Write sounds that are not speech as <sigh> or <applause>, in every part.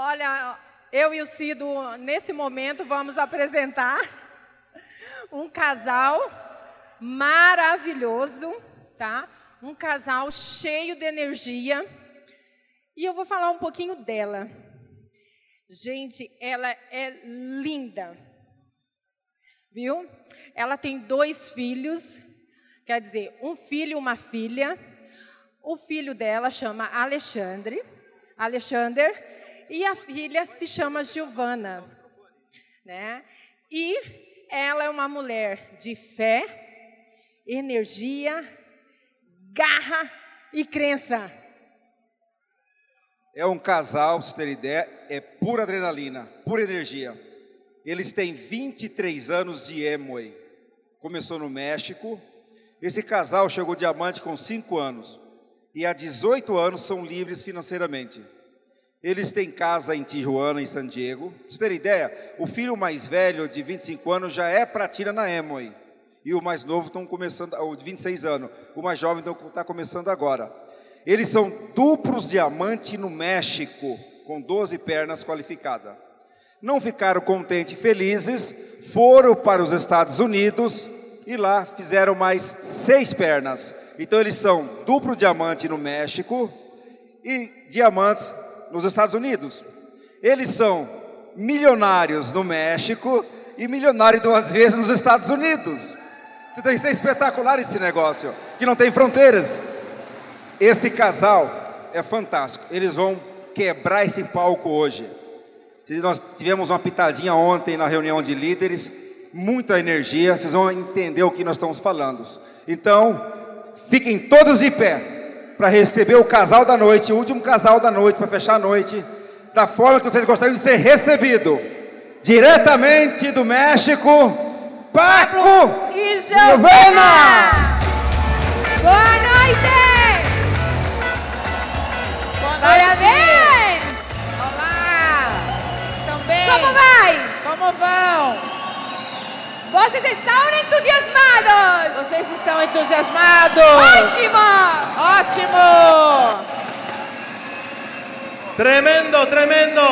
Olha, eu e o Cido, nesse momento, vamos apresentar um casal maravilhoso, tá? Um casal cheio de energia. E eu vou falar um pouquinho dela. Gente, ela é linda. Viu? Ela tem dois filhos, quer dizer, um filho e uma filha. O filho dela chama Alexandre, Alexander, e a filha se chama Giovana, né? E ela é uma mulher de fé, energia, garra e crença. É um casal, se ter ideia, é pura adrenalina, pura energia. Eles têm 23 anos de Emway. Começou no México. Esse casal chegou diamante com 5 anos. E há 18 anos são livres financeiramente. Eles têm casa em Tijuana, em San Diego. Pra você ter ideia, o filho mais velho, de 25 anos, já é pratina na Emoy. E o mais novo estão começando, o de 26 anos. O mais jovem está começando agora. Eles são duplos diamante no México, com 12 pernas qualificadas. Não ficaram contentes e felizes, foram para os Estados Unidos e lá fizeram mais seis pernas. Então eles são duplo diamante no México e diamantes nos Estados Unidos. Eles são milionários no México e milionários duas vezes nos Estados Unidos. Então isso é espetacular esse negócio, que não tem fronteiras. Esse casal é fantástico. Eles vão quebrar esse palco hoje. Nós tivemos uma pitadinha ontem na reunião de líderes, muita energia, vocês vão entender o que nós estamos falando. Então, fiquem todos de pé para receber o casal da noite, o último casal da noite, para fechar a noite, da forma que vocês gostariam de ser recebido. Diretamente do México, Paco e Giovana! Boa noite! Boa Parabéns! Olá! Estão bem? Como vai? Como vão? Vocês estão entusiasmados? Vocês estão entusiasmados? Ótimo! Ótimo! Tremendo, tremendo.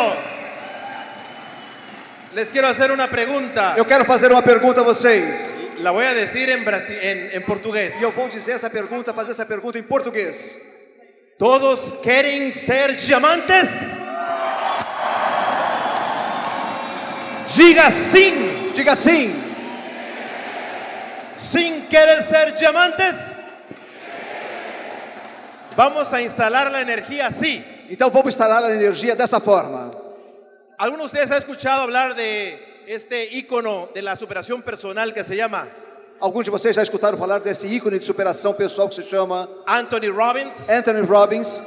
Les quiero hacer una pregunta. Eu quero fazer uma pergunta a vocês. La voy a decir en, brasi- en, en portugués. E eu vou dizer essa pergunta, fazer essa pergunta em português. ¿Todos quieren ser diamantes? Diga sim. Diga sim. ¿Sin querer ser diamantes? Vamos a instalar la energía así. Então vamos instalar a energia dessa forma. ¿Alguno de ustedes ha escuchado hablar de este ícono de la superación personal que se llama Alguns de vocês já escutaram falar desse ícone de superação pessoal que se chama Anthony Robbins? Anthony Robbins?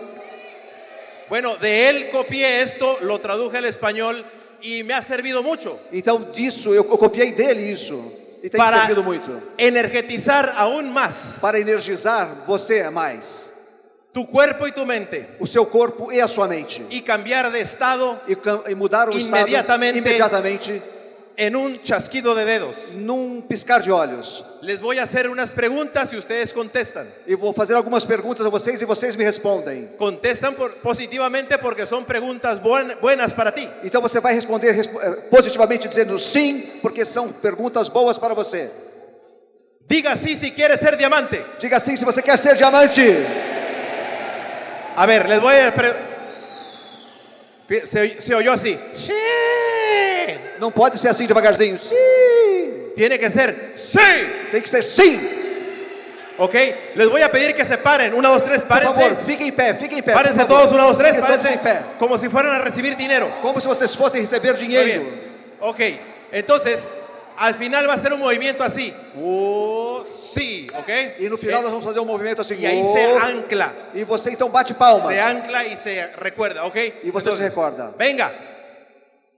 Bueno, de él copié esto, lo traduje al español y me ha servido mucho Então disso eu, eu copiei dele isso e tem para servido muito. energetizar aún más para energizar você mais, tu cuerpo y tu mente. O seu corpo e a sua mente. Y cambiar de estado e, e mudar o estado Imediatamente. En un chasquido de dedos. num piscar de olhos. Les voy a hacer unas preguntas y ustedes contestan. E vou fazer algumas perguntas a vocês e vocês me respondem. Contestan por- positivamente porque son preguntas buen- buenas para ti. Então você vai responder respo- eh, positivamente dizendo sim, porque são perguntas boas para você. Diga sí si quieres ser diamante. Diga sim se você quer ser diamante. A ver, les voy a... Se, se oyó así. Sí. Não pode ser assim devagarzinho. Sim. Tiene que ser sí. Tem que ser sim. ¿Ok? Les voy a pedir que se paren. Una, dos, tres, Por favor, párense. fiquem em pé, fiquem em pé. Párense todos, una, dos, tres, Fiquem todos párense. em pé. Como si fueran a recibir dinero. Como se vocês fossem receber Muy dinheiro. bien. Ok, entonces, al final va a ser un movimiento así. Oh, sí, ¿ok? E no final nós vamos fazer um movimento assim. y ahí "Oh". se ancla. E você então bate palmas. Se ancla y se recuerda, ¿ok? E você se recorda. Venga,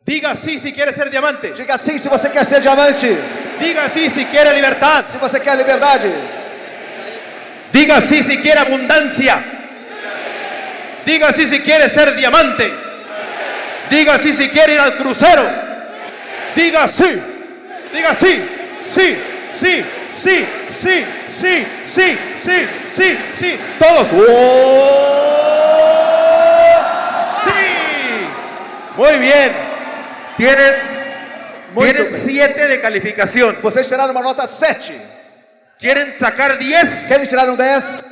diga sí si quiere ser diamante. Diga sim se você quer ser diamante. Diga sí si quiere libertad. Se você quer liberdade. Diga sí si quiere abundancia. Diga sí si quiere ser diamante. Diga sí si quiere ir al crucero. Diga sí. Diga sí. Sí. Sí. Sí. Sí. Sí. Sí. Sí. Sí. Sí. Todos. ¡Oh! Sí. Muy bien. Tienen, bien. 7 de calificación. Vocês tiraram uma nota 7. ¿Quieren sacar 10? Querem tirar um 10?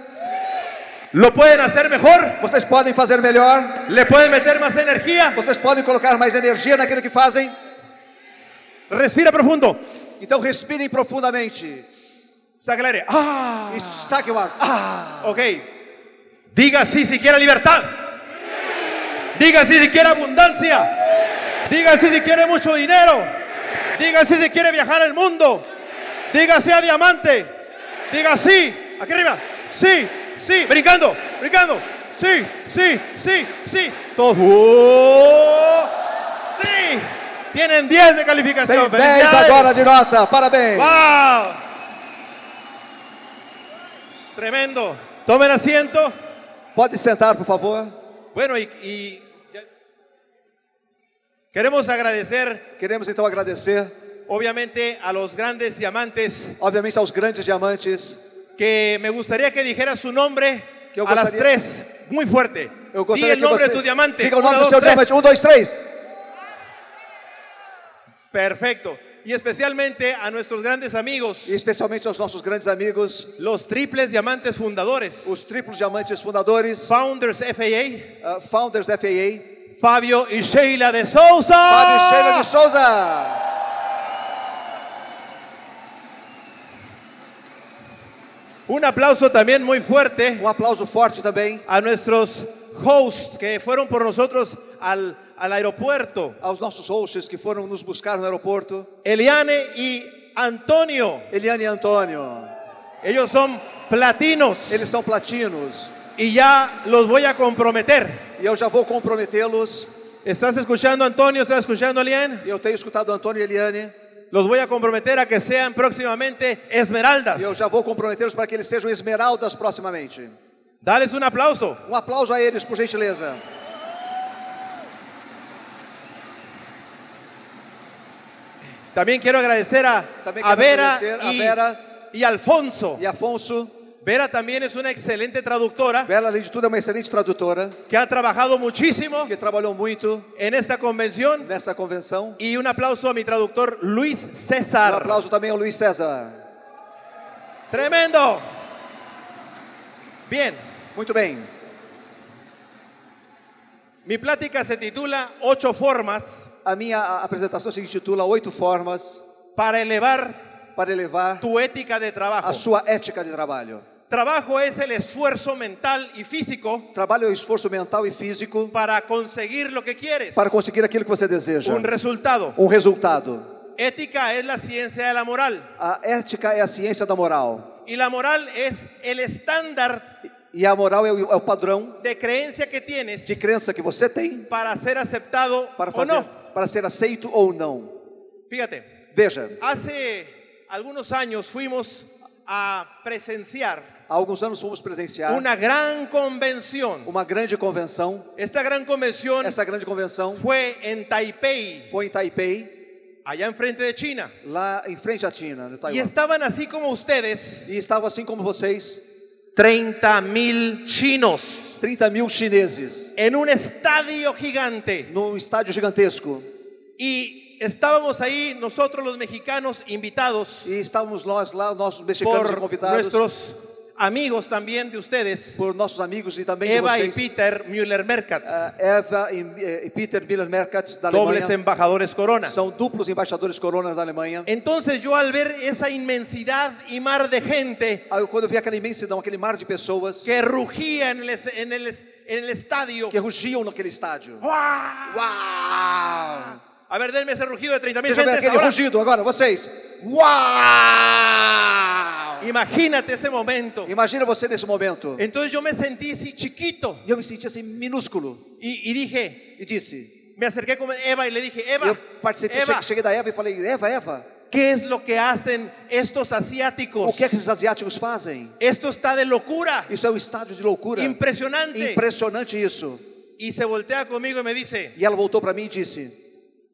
¿Lo pueden hacer mejor? Vocês podem fazer melhor. ¿Le pueden meter más energía? Vocês podem colocar mais energia naquilo que fazem. Respira profundo. Então respirem profundamente. Saca el aire. Ah. E saque o ar. Ah! Ok. Diga sí si quiere libertad. Diga sí si quiere abundancia. Diga sí si quiere mucho dinero. Diga sí si quiere viajar al mundo. Diga sí a diamante. Diga sí. Aquí arriba. Sí, sí. Brincando, brincando. Sí, sí, sí, sí. Todos. ¡Oh! Sí. Tienen 10 de Tem calificación. 10 Felicidades. agora de nota. Parabéns. ¡Wow! Tremendo. Tomen asiento. Pode sentar, por favor. Bueno, y, queremos agradecer, Queremos então agradecer, obviamente, a los grandes diamantes obviamente, aos grandes diamantes. que me gustaría que dijera su nombre Que eu a las tres, muy fuerte. Eu Di gostaria el que nombre você de tu diamante. diga o Una, nome do dos, seu tres. diamante. Um, dois, três. Perfecto. Y especialmente a nuestros grandes amigos, E especialmente aos nossos grandes amigos, los triples diamantes fundadores, os triplos diamantes fundadores, Founders FAA, uh, Founders FAA, Fabio y Sheila de Souza. Fábio e Sheila de Souza. Un aplauso también muy fuerte Um aplauso forte também a nuestros hosts que fueron por nosotros al, al aeropuerto, aos nossos hosts que foram nos buscar no aeroporto, Eliane y Antonio. Eliane e Antônio. Ellos son platinos Eles são platinos y ya los voy a comprometer. e eu já vou comprometê-los. ¿Estás escuchando Antonio? ¿Estás escuchando Eliane? E eu tenho escutado Antônio e Eliane Los voy a comprometer a que sean próximamente esmeraldas. e eu já vou comprometê-los para que eles sejam esmeraldas proximamente. Dales un aplauso. Um aplauso a eles, por gentileza. También quiero agradecer a, También a Vera, agradecer a Vera. y Alfonso. E Afonso, Vera también es una excelente traductora Vera, além de tudo, é uma excelente tradutora que ha trabajado muchísimo que trabalhou muito en esta convención. nessa convenção. Y un aplauso a mi traductor Luis Um César. aplauso também ao Luiz César. Tremendo. Bien, Muito bem. mi plática se titula Ocho formas A minha apresentação se intitula Oito Formas para elevar para elevar tu ética de trabajo. a sua ética de trabalho. Trabajo es el esfuerzo mental y físico Trabalho é o esforço mental e físico para conseguir lo que quieres. para conseguir aquilo que você deseja. Un resultado. Um resultado. Ética es la ciencia de la moral. A ética é a ciência da moral. Y la moral es el estándar E a moral é o, é o padrão de creencia que tienes de crença que você tem para ser aceptado para, o fazer, no. para ser aceito ou não. Fíjate, Veja, hace algunos años fuimos a presenciar há alguns anos fomos presenciar una gran convención. uma grande convenção. Esta gran convención Essa grande convenção fue en Taipei, foi em Taipei, allá enfrente de China. lá em frente à China, no Y Taiwan. estaban así como ustedes, E estava assim como vocês, 30 mil chinos 30 mil chineses en un estadio gigante. num estádio gigantesco. Y estábamos ahí nosotros los mexicanos invitados E estávamos nós lá, nossos mexicanos por convidados, nuestros amigos también de ustedes, por nossos amigos e também Eva de y vocês. Peter Müller-Merkatz, Ah, Eva e, e Peter Miller-Merkatz da dobles Alemanha. embajadores Corona. São duplos embaixadores coronas da Alemanha. Entonces yo al ver esa inmensidad y mar de gente Aí, quando eu vi aquela imensidão, aquele mar de pessoas que rugía en el, en el, en el estadio, que rugiam naquele estádio. ¡guau! Uau! A ver, denme ese rugido de 30 mil Deixa eu ver gentes aquele ahora. rugido agora, vocês. Uau! Imagínate ese momento. Imagina você nesse momento. Entonces yo me sentí así chiquito E eu me senti assim minúsculo y, y dije, e disse. me acerqué con Eva y le dije, Eva, Eu participei, Eva, cheguei, da Eva e falei: Eva, Eva, ¿qué es lo que hacen estos asiáticos? o que é que esses asiáticos fazem? Esto está de locura, Isso é um estádio de loucura. impresionante. Impressionante isso. Y se voltea conmigo y me dice, E ela voltou para mim e disse: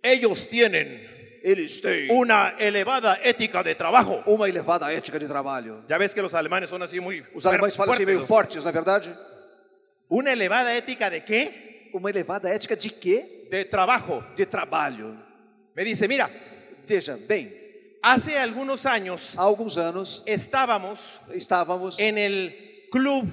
ellos tienen Eles têm una elevada ética de trabajo. uma elevada ética de trabalho. Ya ves que los alemanes son así muy Os alemães falam assim meio fortes, não é verdade? ¿Una elevada ética de qué? Uma elevada ética de quê? de trabajo. de trabalho. Me dice, mira, Veja, bem, hace algunos años há alguns anos estábamos estávamos en el club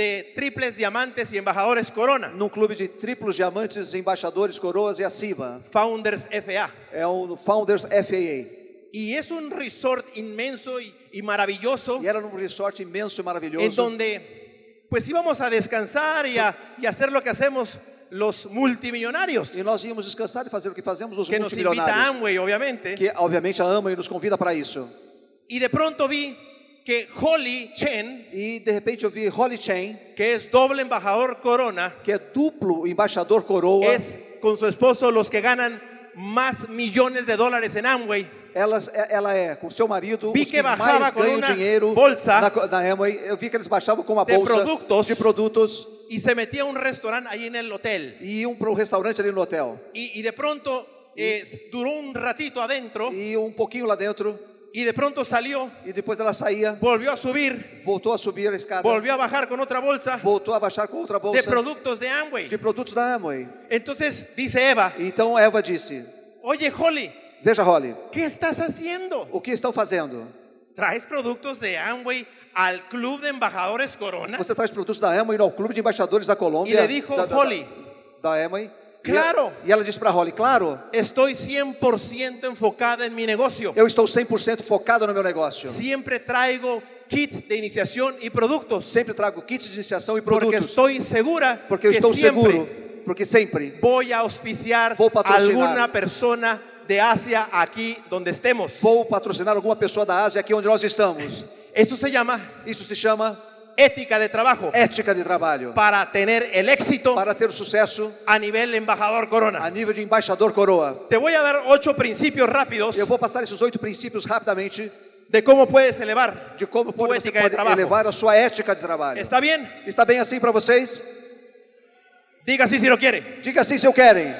de triples diamantes y embajadores Corona, num clube de triplos diamantes, embaixadores, coroas e acima. Founders FA. É o Founders FAA. Y es un resort inmenso y, y maravilloso E era num resort imenso e en maravilhoso. donde pues íbamos a descansar y a, y hacer lo que hacemos los multimillonarios, E nós íamos descansar e fazer o que fazemos os que nos invita a multimilionários. Amway, obviamente. Que obviamente a ama e nos convida para isso. Y de pronto vi que Holly Chen, E de repente eu vi Holly Chain, que es doble embajador Corona, que é duplo embaixador coroa. es con su esposo los que ganan más millones de dólares en Amway. Elas, ela é com seu marido Vi os que que mais com ganham dinheiro bolsa na, na Amway. Eu vi que eles baixavam com uma de bolsa produtos. de produtos Y se metía a un restaurante ahí en el hotel. e iam para um restaurante ali no hotel. Y, y de pronto eh, duró un ratito adentro E um pouquinho lá dentro y de pronto salió, e depois ela saía, volvió a subir, voltou a subir a escada, volvió a bajar con otra bolsa voltou a baixar com outra de bolsa productos de Amway. de produtos da Amway. Entonces dice Eva, Então Eva disse: oye Holly, Veja, Holly, ¿qué estás haciendo? o que estão fazendo? ¿Traes productos de Amway al club de embajadores Corona? Você traz produtos da Amway ao Clube de Embaixadores da Colômbia. E ele dijo, da, da, Holly. Da, da Amway. Claro. E, e ela disse para Holly: Claro, Estoy 100% enfocada en mi negocio. eu estou 100% focado no meu negócio. Siempre traigo kits de iniciación y productos. Sempre trago kits de iniciação e Porque produtos. estoy segura Porque eu estou seguro, porque sempre voy a auspiciar Vou alguna persona de Asia aquí donde estemos. vou patrocinar alguma pessoa da Ásia aqui onde nós estamos. Eso se llama Isso se chama ética de trabajo ética de trabalho. para tener el éxito Para ter o sucesso a nivel embajador corona. a nível de embaixador coroa. Te voy a dar ocho principios rápidos Eu vou passar esses oito princípios rapidamente de cómo puedes elevar de como tu ética de trabajo. elevar a sua ética de trabalho. ¿Está bien? Está bem assim para vocês? Diga sí si lo quiere. Diga sim se eu querem.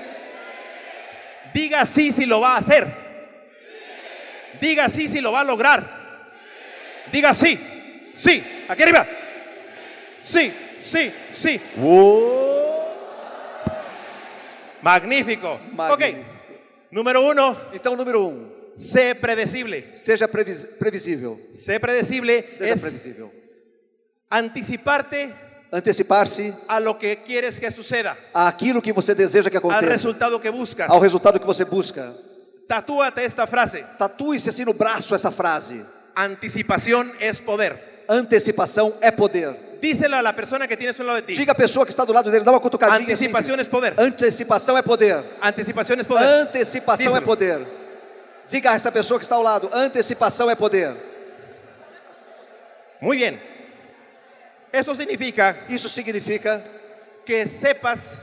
Diga sí si lo va a hacer. Diga sí si lo va a lograr. Diga sí. Sí. Aquí arriba. Sí, sí, sí. Magnífico. Magnífico. Ok. Número uno, Então, número um, sé predecible. seja previs- previsível. Sé predecible Seja es previsível. anticiparte Antecipar-se a lo que quieres que suceda, àquilo que você deseja que aconteça, resultado que buscas. ao resultado que você busca. Tatúate esta frase. Tatue-se assim no braço essa frase. Anticipación es poder. Antecipação é poder. Díselo a la persona que tienes a un lado de ti. Diga a pessoa que está do lado dele, dá uma cutucadinha. assim. Anticipación es poder. Antecipação é poder. Anticipación es poder. Antecipação é poder. Diga a essa pessoa que está ao lado, antecipação é poder. Muy bien. Eso significa Isso significa que sepas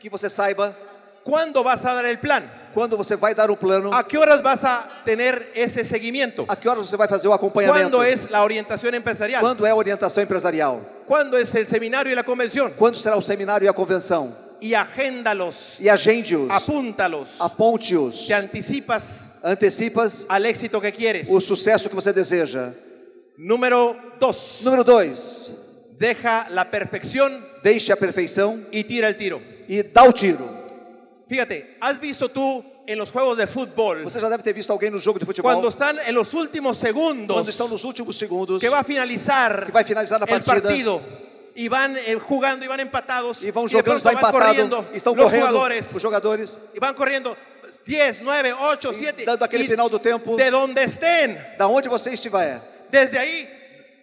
que você saiba cuándo vas a dar el plan. quando você vai dar um plano, ¿A qué horas vas a tener ese seguimiento? a que horas você vai fazer o acompanhamento, ¿Cuándo es la orientación empresarial? quando é a orientação empresarial, ¿Cuándo es el seminario y la convención? quando será o seminário e a convenção. Y agéndalos, E agende-os, apúntalos, aponte-os, te anticipas antecipas al éxito que quieres. o sucesso que você deseja. Número dos, Número dois, deja la perfección deixe a perfeição y tira el tiro. e dá o tiro. Fíjate, ¿has visto tú en los juegos de fútbol Você já deve ter visto alguém no jogo de futebol cuando están en los últimos segundos quando estão nos últimos segundos que va a finalizar que vai finalizar a el partida partido y van eh, jugando y van empatados e vão jogando, van empatado, corriendo estão los correndo jugadores os jogadores y van corriendo 10, 9, 8, 7 dando aquele final do tempo, de donde estén da onde você estiver, desde ahí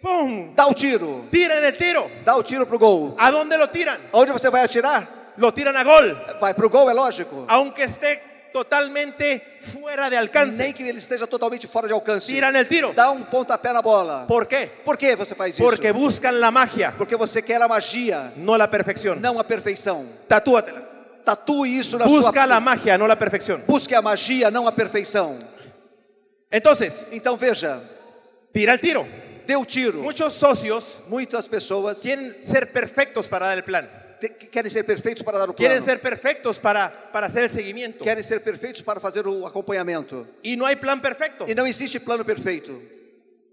¡pum! dá o tiro, tiran el tiro dá o tiro pro gol. ¿a dónde lo tiran? Aonde você vai atirar? lo tiran a gol Vai pro gol, é lógico. aunque esté totalmente fuera de alcance Nem que ele esteja totalmente fora de alcance. tiran el tiro Dá um pontapé na bola. ¿por qué? Por que você faz isso? porque buscan la magia Porque você quer a magia, no la perfección não a perfeição. tatúatela Tatue isso na busca sua la magia no la perfección Busque a magia, não a perfeição. entonces Então veja, tira el tiro o tiro. muchos socios Muitas pessoas quieren ser perfectos para dar el plan te- que querem ser perfeitos para dar o plano. quieren ser perfectos para, para hacer el seguimiento Querem ser perfeitos para fazer o acompanhamento. y no hay plan perfecto E não existe plano perfeito.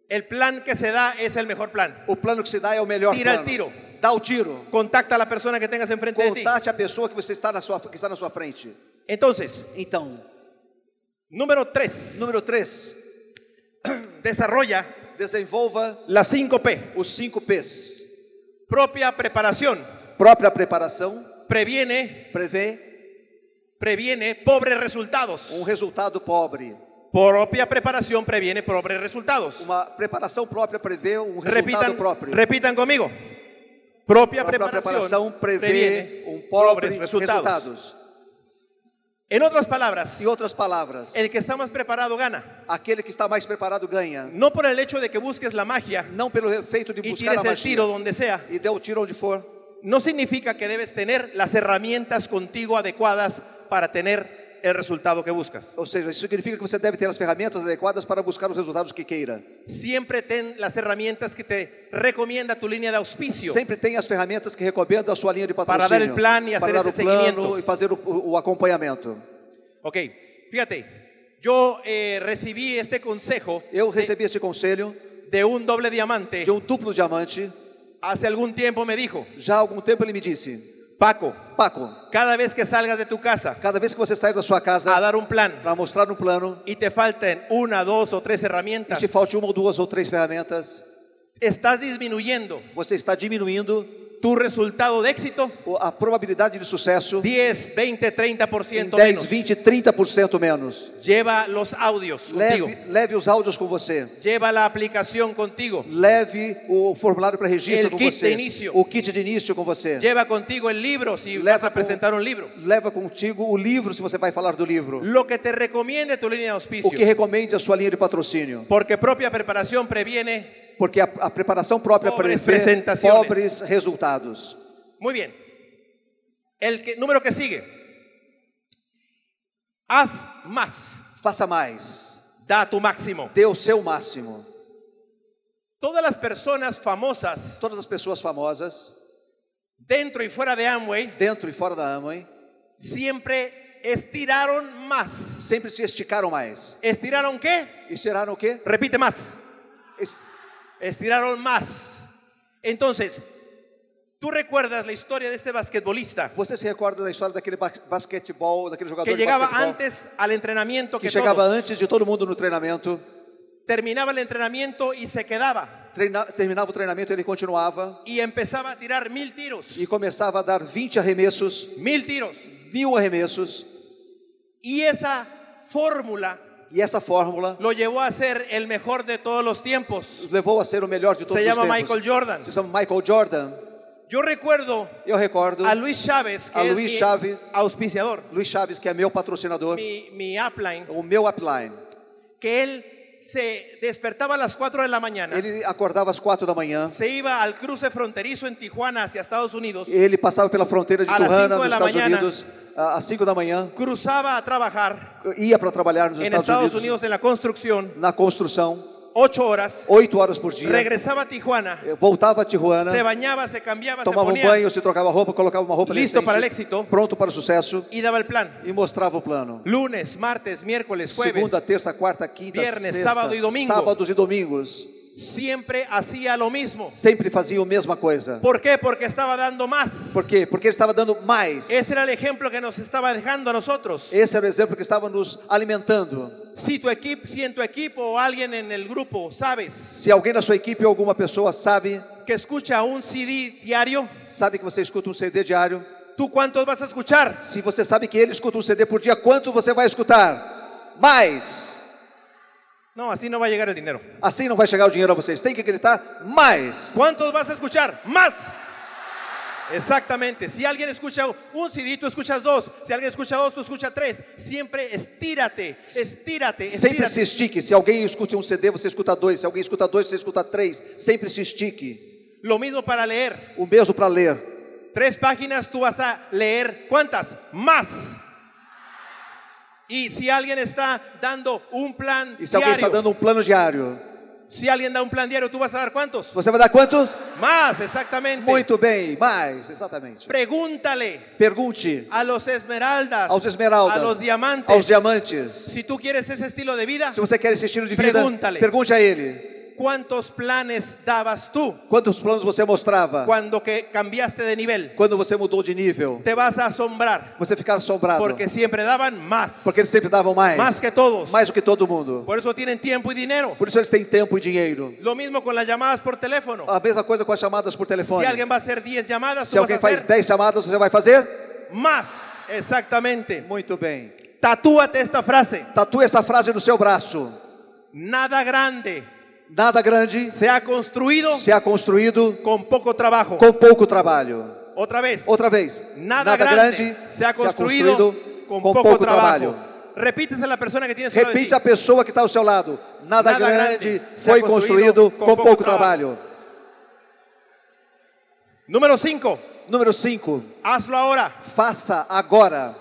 el plan que se da es el mejor plan O plano que se dá é o melhor tira plano. tiro Dá o tiro. Contacta a la persona que tengas enfrente de ti. Contate a pessoa que você está na sua, que está na sua frente. Entonces, Então, número tres, número 3, desarrolla desenvolva las 5 P. os 5 P's. Propia preparación. Própria preparação Previene, prevê previene pobres resultados. um resultado pobre. Propia preparación previene pobres resultados. Uma preparação própria prevê um resultado Repitan, próprio. repitan conmigo. Propia Própria preparación, preparação prevê um pobre pobres resultados. resultados. En otras palabras, Em outras palavras, el que está más preparado gana. aquele que está mais preparado ganha. No por el hecho de que busques la magia Não pelo efeito de buscar a tires el magia tiro donde sea. e dê o tiro onde for. No significa que debes tener las herramientas contigo adecuadas para tener el resultado que buscas. Ou seja, isso significa que você deve ter as ferramentas adequadas para buscar os resultados que queira. Siempre ten las herramientas que te recomienda tu línea de auspicio. Sempre tem as ferramentas que recomenda a sua linha de Para patrocínio. dar el plan y hacer para dar ese o plano seguimiento. e fazer o, o- o acompanhamento. Ok, fíjate, yo eh, recibí este consejo Eu recebi esse conselho de un doble diamante. de um duplo diamante. Hace algún tiempo me dijo, Já há algum tempo ele me disse: Paco, Paco, cada vez que salgas de tu casa cada vez que você sair da sua casa a dar un plan para mostrar um plano y te falten una, dos o tres e herramientas, te falte uma ou duas ou três ferramentas, estás disminuyendo você está diminuindo tu resultado de éxito o- a probabilidade de sucesso 10, 20, 30% em 10, menos. 20, 30% menos. Lleva los audios contigo. Leve, leve os áudios com você. Lleva la aplicación contigo. Leve o formulário para registro El com kit você. de início. O kit de início com você. Lleva contigo el libro si Leva vas a com- presentar un libro. Leva contigo o livro se você vai falar do livro. Lo que te recomiende tu línea de O que recomende a sua linha de patrocínio. Porque propia preparación previene. Porque a, a preparação própria Pobres prevê pobres resultados. Muy bien. El que, número que sigue. Haz más. Faça mais. Da tu máximo. Dê o seu máximo. Todas las personas famosas Todas as pessoas famosas, dentro y fuera de Amway dentro e fora da Amway, siempre estiraron más. sempre se esticaram mais. ¿Estiraron qué? Estiraram o quê? Repite más. Es- Estiraron más. Entonces, tú recuerdas la historia de este basquetbolista Você se recorda da história daquele bas- basquetebol, daquele jogador que basquetebol antes al entrenamiento que que chegava todos. antes de todo mundo no treinamento, Terminaba el entrenamiento y se quedaba treina- terminava o treinamento, ele continuava y empezaba a tirar mil tiros. e começava a dar 20 arremessos, Mil tiros. mil arremessos, Y esa fórmula e essa fórmula lo llevó a ser el mejor de todos los tiempos. levou a ser o melhor de todos Se os llama tempos. Michael Jordan. Se chama Michael Jordan. Yo recuerdo Eu recordo a Luis Chávez, que A es Luis mi Chávez. auspiciador, Luiz Chaves, que é meu patrocinador, mi, mi upline, o meu upline. que él se despertaba a las 4 de la mañana, Ele acordava às quatro da manhã, se iba al cruce fronterizo en Tijuana hacia Estados Unidos, ele passava pela fronteira de A Tijuana, nos Estados mañana. Unidos, às 5 da manhã, cruzaba a trabajar ia para trabalhar nos Estados, Estados Unidos, Unidos en la construcción, na construção, 8 horas, oito horas por dia, regresaba a Tijuana, voltava a Tijuana, se bañaba, se cambiaba, se tomava um banho, se trocava roupa, colocava uma roupa Listo decente, para el éxito. pronto para o sucesso y daba el plan. e mostrava o plano. Lunes, martes, miércoles, jueves, Segunda, terça, quarta, quinta, Viernes, sexta, sábado e domingo. sábados e domingos. Siempre hacía lo mismo. Sempre fazia a mesma coisa. ¿Por qué? Porque estaba dando más. Por quê? Porque estava dando mais. Ese era el ejemplo que nos estaba dejando a nosotros. Esse era o exemplo que estava nos alimentando. Si tu equipo, si en tu equipo o alguien en el grupo sabes Se alguém na sua equipe ou alguma pessoa sabe, que escucha un CD diario, sabe que você escuta um CD diário, ¿tú cuántos vas a escuchar? se você sabe que ele escuta um CD por dia, quanto você vai escutar? Mais. No, así no va a llegar el dinero. Assim não vai chegar o dinheiro a vocês. Tem que gritar mais. ¿Cuántos vas a escuchar? Más. Exactamente. Si alguien escucha un CD, tú escuchas dos. Si alguien escucha dos, tú escuchas tres. Siempre estírate, estírate, Sempre se estírate. estique. Se alguém escuta um CD, você escuta dois. Se alguém escuta dois, você escuta três. Sempre se estique. Lo mismo para leer. O mesmo para ler. Tres páginas tú vas a leer. ¿Cuántas? Más. Y si alguien está dando un plan E se alguém está dando um plano diário, si alguien da un plan diario, tú vas a dar cuántos? você vai dar quantos? Más, exactamente. Muito bem, mais, exatamente. Pregúntale Pergunte a los esmeraldas, aos esmeraldas, a los diamantes, aos diamantes. si tú quieres esse estilo de vida, Se você quer esse estilo de vida, Pergunta-lhe. pergunte a ele. Cuántos planes dabas tú Quantos planos você mostrava? cuando que cambiaste de nivel. Quando você mudou de nível? Te vas a asombrar Você ficar assombrado. porque siempre daban más, Porque eles sempre davam mais. más que todos. Mais do que todo mundo. Por eso tienen tiempo y dinero. Por isso eles têm tempo e dinheiro. Lo mismo con las llamadas por teléfono. A mesma coisa com as chamadas por telefone. Si alguien va a hacer 10 llamadas, Se alguém faz hacer 10 chamadas, você vai fazer? más. Exactamente. Muito bem. Tatúate esta frase. Tatue essa frase no seu braço. Nada grande Nada grande se ha construido se ha construído con poco trabajo. com pouco trabalho. Otra vez. Outra vez. Nada, grande, se ha construido, con, poco, trabajo. Repítese a la persona que tiene Repite a pessoa que está ao seu lado. Nada, Nada grande grande foi se ha construído construído com, com pouco, pouco trabalho. Número 5. Número 5. Hazlo ahora. Faça agora.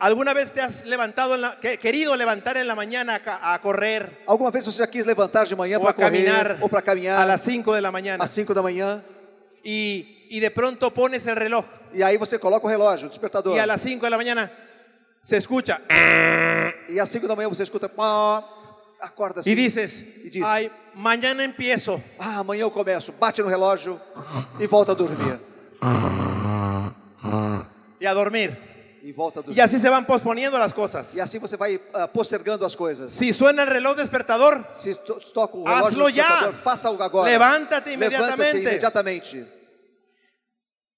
¿Alguna vez te has levantado, la- que- querido levantar en la mañana a, a correr Alguma vez você quis levantar de manhã para correr ou para caminhar a las 5 de la mañana às 5 da manhã y, y de pronto pones el reloj e aí você coloca o relógio, o despertador. y a las 5 de la mañana se escucha E às 5 da manhã você escuta, acorda assim. y dices, E diz, ay, mañana empiezo. ah, amanhã eu começo. Bate no relógio e volta a dormir. Y a dormir. E volta dormir. Y así se van posponiendo las cosas. E assim você vai ah, postergando as coisas. Si suena el reloj despertador, Se to- toca o relógio Hazlo no ya. despertador, faça algo agora. levántate Levanta-se inmediatamente. imediatamente.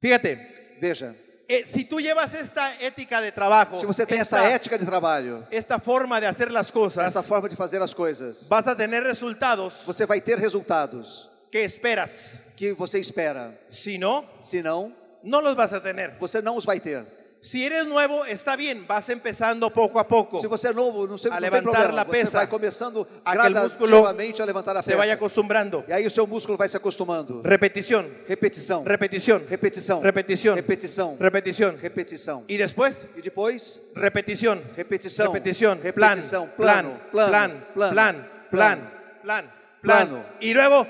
Fíjate, Veja, eh, si tú llevas esta ética de trabajo, se você tem essa esta, ética de trabalho, esta forma de hacer las cosas, essa forma de fazer as coisas, vas a tener resultados você vai ter resultados que esperas. que você espera. Si no, Se não, no los vas a tener. você não os vai ter. Si eres nuevo, está bien, vas empezando poco a poco. Se você é novo, não, sei, A não tem levantar problema. la Você pesa. vai começando Aquele músculo gradativamente a levantar a Se peça. vaya acostumbrando. E aí o seu músculo vai se acostumando. Repetición, Repetição. repetición, Repetição. repetición, Repetição. repetición. Repetição. Y después, E depois, repetición, repetição. repetición, plan, Repetição. plan, Plano. plan, Plano. plan, Plano. plan, plan, plan, Plano. Y luego,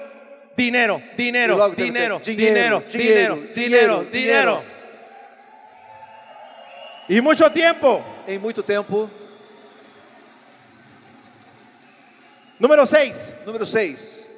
dinero, dinero, Y luego dinero, dinero, dinero, dinero, Y mucho tiempo. em muito tempo. Número 6. Número 6.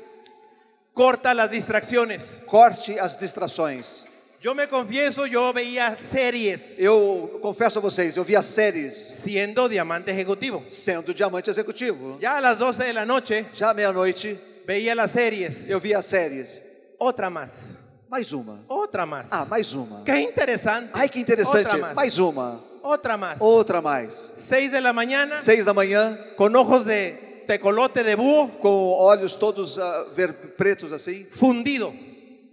Corta las distracciones. Corte as distrações. Yo me confieso, yo veía series Eu confesso a vocês, eu via séries siendo diamante ejecutivo. sendo diamante executivo. Ya a las 12 de la noche Já meia-noite, veía las series. eu via séries. Otra más, Mais uma. otra más. Ah, mais uma. Qué interesante. Ai, que interessante. Otra más. Mais uma. Otra más. Outra mais. 6 de la mañana Seis da manhã, con ojos de tecolote de búho com olhos todos ah, ver, pretos assim, fundido.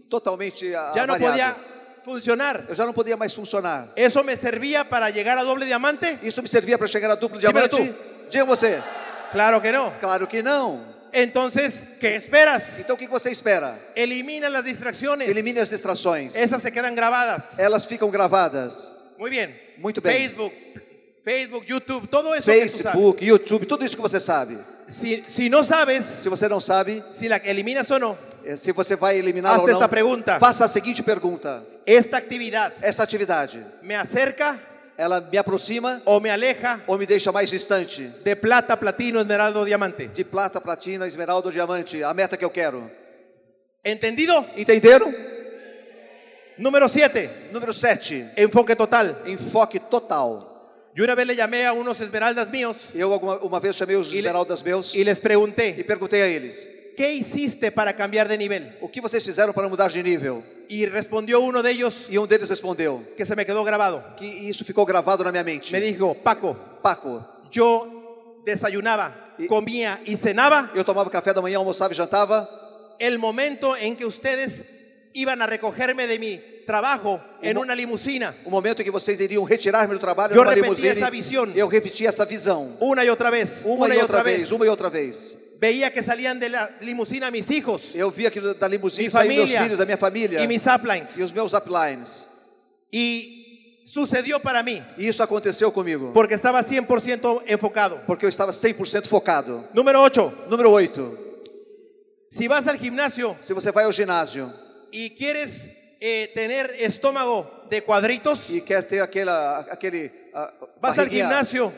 totalmente Ya no avariado. podía funcionar. Eu já não podia mais funcionar. Eso me servía para llegar a doble diamante. Isso me servia para chegar a duplo diamante? Diga você. Claro que no. Claro que não. Entonces, ¿qué esperas? Então o que você espera? Elimina las distracciones. Elimine as distrações. Esas se quedan grabadas. Elas ficam gravadas. Muy bien. Muito bem. Facebook, Facebook, YouTube, todo sabes. Facebook, YouTube, tudo isso que você sabe. Si, si no sabes Se você não sabe, si la eliminas o no, eh, se você vai eliminar ou não, esta pergunta. faça a seguinte pergunta. esta actividad Essa atividade, me acerca ela me aproxima o me aleja ou me deixa mais distante de plata, platino, esmeralda diamante. de plata, platina, esmeralda ou diamante? A meta que eu quero. ¿Entendido? Entenderam? Número 7. Número 7. Enfoque total. Enfoque total. Yo una vez le llamé a unos esmeraldas míos Eu alguma uma vez chamei os esmeraldas meus y les e pregunté, perguntei a eles: ¿qué hiciste para cambiar de nivel? o que vocês fizeram para mudar de nível? Y respondió uno de ellos E um deles respondeu que se me quedó grabado. que isso ficou gravado na minha mente. Me dijo, Paco, Paco, yo desayunaba, Y- comía y cenaba eu tomava café da manhã, almoçava e jantava. el momento en que ustedes iban a recogerme de mi trabajo en una limusina, O momento em que vocês iriam retirar-me do trabalho Eu numa visão. eu repeti essa visão. una y otra vez, Uma, una e outra vez, vez. uma e outra vez. Veía que salían de la limusina mis hijos Eu vi aquilo da limusine Mi sair meus família. filhos, da minha família y mis uplines. e os meus uplines. Y sucedió para mí, E isso aconteceu comigo, porque estaba 100% enfocado. porque eu estava 100% focado. Número 8. Número 8. Si vas al gimnasio Se você vai ao ginásio y quieres eh, tener estómago de cuadritos, e quer ter aquela, aquele vas al barriguinha gimnasio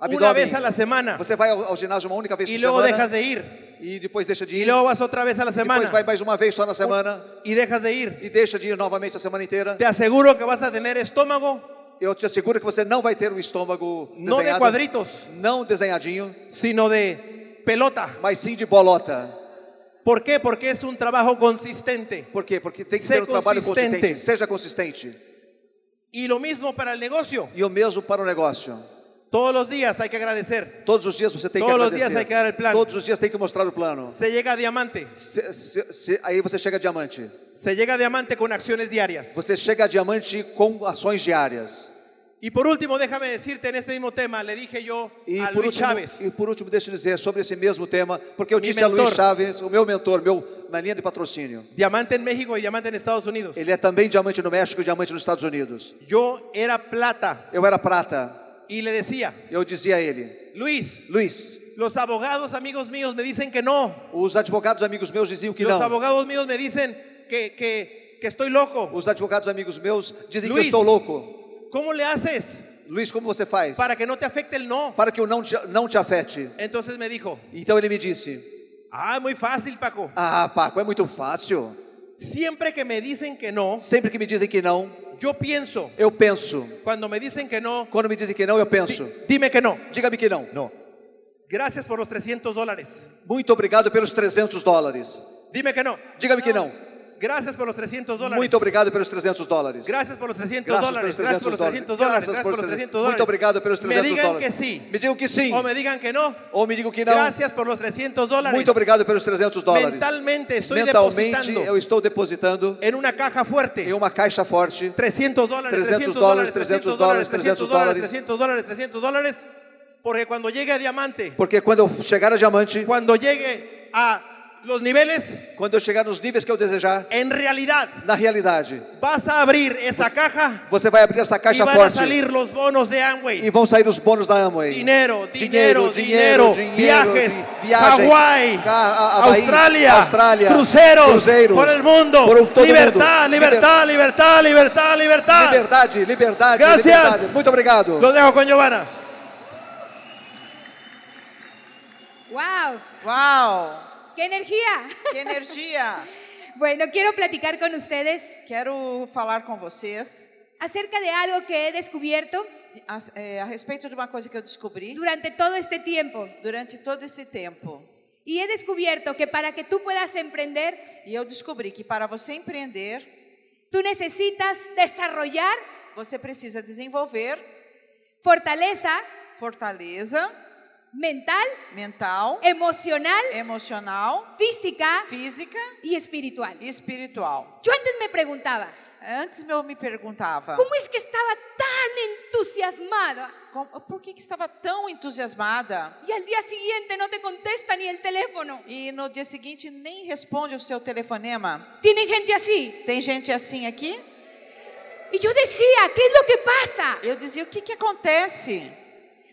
abdômen. vez a semana Você vai ao, ao ginásio uma única vez por semana dejas de ir. e depois deixa de ir. luego vas otra vez a la Depois semana vai mais uma vez só na semana y dejas de ir. e deixa de ir novamente a semana inteira. Te aseguro que vas a tener estómago Eu te asseguro que você não vai ter um estômago no de cuadritos, não desenhadinho, sino de pelota. mas sim de bolota. ¿Por qué? Porque es un trabajo consistente. Por quê? Porque tem que Ser ser um trabalho consistente. Seja consistente. Y lo mismo para el negocio. E o mesmo para o negócio. Todos los días hay que agradecer. Todos os dias você tem Todos que os agradecer. dias tem que dar o plano. Todos os dias tem que mostrar o plano. Se llega a diamante. Se- se- se- aí você chega a diamante. Se llega a diamante con acciones diarias. Você chega a diamante com ações diárias. Y por último, déjame decirte en este mismo tema, le dije yo E a Luis último, Chávez, e por último, deixa eu dizer sobre esse mesmo tema, porque eu Mi disse a Luiz mentor. Chaves, o meu mentor, meu, minha linha de patrocínio. diamante en México y diamante en Estados Unidos. Ele é também diamante no México e diamante nos Estados Unidos. Yo era plata Eu era prata. Y le decía, Eu dizia a ele, Luis, Luiz, los abogados amigos míos me dicen que no. os advogados amigos meus diziam que Los não. abogados míos me dicen que, que, que estoy loco. Os advogados amigos meus dizem que eu Luiz. estou louco. ¿Cómo le haces Luiz, como você faz? para que no te afecte el no? Para que eu não te, não te afete. Entonces me dijo, Então ele me disse, ah, muy fácil Paco. ah, Paco, é muito fácil. Siempre que me dicen que no, Sempre que me dizem que não, yo pienso, eu penso. cuando me dicen que no, Quando me dizem que não, eu penso. di- dime que no. Diga-me que não. Não. Gracias por los 300 dólares. Muito obrigado pelos 300 dólares. Dime que no. Diga-me que não. Gracias por los 300 dólares. Muito obrigado pelos 300 dólares. Gracias por los 300 Gracias por dólares. Gracias por los 300 dólares. Gracias por los los 300 Muito dólares. obrigado pelos 300 Me digan dólares. que sí. Me digam que sim. O me digan que no. Ou me digam que não. Gracias por los 300 dólares. Muito obrigado pelos 300 dólares. Mentalmente estoy Mentalmente, depositando eu estou depositando en una caja fuerte. em uma caixa forte 300 dólares, 300 300 dólares, 300 300 dólares, 300 dólares, 300 300 dólares, 300 dólares. Porque cuando llegue a diamante, porque quando chegar a diamante, cuando llegue a los niveles, quando eu chegar nos níveis que eu desejar, en realidad na realidade, vas a abrir esa caja você vai abrir essa y caixa van a forte salir los bonos de Amway. e vão sair os bônus da Amway. Dinero, dinero, dinero, viajes, vi- viagens, a- Havaí, Australia, Austrália, cruceros, cruzeiros, por el mundo, por todo libertad, mundo. libertad, libertad, libertad, libertad. Liberdade, liberdade, Gracias. liberdade. Muito obrigado. Los dejo con Giovanna. ¡Wow! Uau! ¡Qué energía! Que energia! <laughs> Bueno, quiero platicar con ustedes Quero falar com vocês acerca de algo que he descubierto de- a, é, a respeito de uma coisa que eu descobri durante todo este tiempo. durante todo esse tempo. Y he descubierto que para que tú puedas emprender, E eu descobri que para você empreender, tú necesitas desarrollar você precisa desenvolver fortaleza fortaleza mental, mental, emocional, emocional, física física y espiritual. e espiritual. Yo antes me preguntaba, Antes eu me perguntava ¿cómo es que estaba tan entusiasmada como- por que, que estava tão entusiasmada y al día siguiente no te contesta ni el teléfono? e no dia seguinte nem responde o seu telefonema? Tienen gente así. Tem gente assim aqui? Y yo decía, ¿qué es lo que pasa? Eu dizia: o que, que acontece?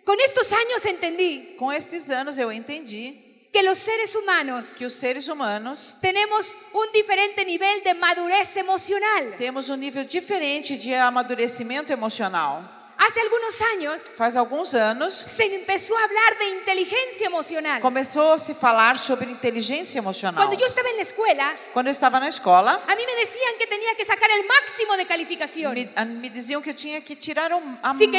Con estos años entendí Com estes anos eu entendi que los seres humanos que os seres humanos tenemos un diferente nivel de madurez emocional. temos um nível diferente de amadurecimento emocional. Hace algunos años Faz alguns anos se empezó a hablar de inteligencia emocional. começou a se falar sobre inteligência emocional. Cuando yo estaba en la escuela, Quando eu estava na escola, a mí me decían que tenía que sacar el máximo de calificación. me, me diziam que eu tinha que tirar o máximo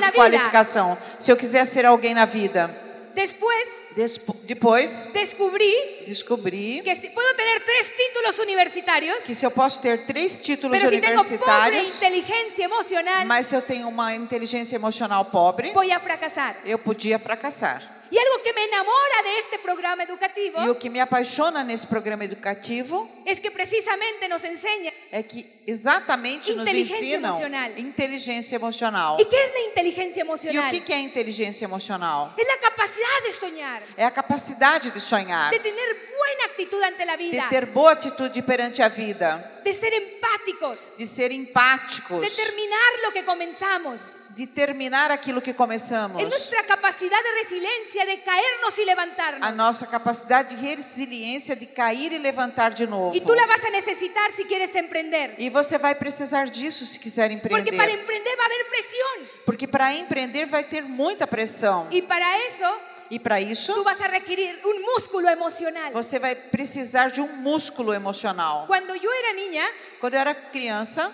na de vida. qualificação se eu quiser ser alguém na vida. Después Despo- depois descubrí descobri que si puedo tener tres títulos universitarios, que se eu posso ter três títulos pero si tengo pobre universitários, inteligencia emocional, mas se eu tenho uma inteligência emocional pobre, voy a fracasar. eu podia fracassar. Y algo que me enamora de este programa educativo E o que me apaixona nesse programa educativo es que precisamente nos enseña. é que exatamente nos Inteligência ensinam emocional. inteligência emocional. ¿Y qué es la inteligencia E o emocional? que que é inteligência emocional? Es la capacidad de soñar, É a capacidade de sonhar, de tener buena actitud ante de vida, ter boa atitude perante a vida, de ser empáticos, de ser empáticos, de terminar lo que comenzamos, de terminar aquilo que começamos. Es nuestra capacidad de resiliencia, de caernos y levantarnos. A nossa capacidade de resiliência de cair e levantar de novo. Y tú la vas a necesitar si quieres emprender. E você vai precisar disso se quiser Porque para empreender. emprender va a haber presión. Porque para empreender vai ter muita pressão. Y para eso E para isso, tú vas a requerir un músculo emocional. você vai precisar de um músculo emocional. Cuando yo era niña, Quando eu era criança,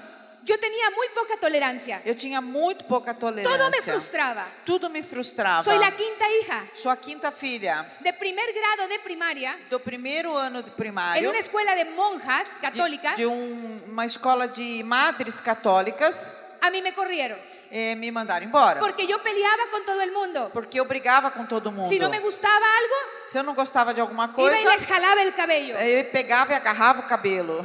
yo tenía muy poca tolerancia. eu tinha muito pouca Todo me tolerância. frustraba. Tudo me frustrava. Soy la quinta hija Sou a quinta filha de primer grado de primaria do primeiro ano de en primário. una escuela de monjas católicas. de um- uma escola de madres católicas, A mí me corrieron eh, me mandaram embora. porque yo peleaba con todo el mundo. Porque eu brigava com todo mundo. Si no me gustaba algo, Se eu não gostava de alguma iba coisa, y les jalaba el cabello. eu pegava e agarrava o cabelo.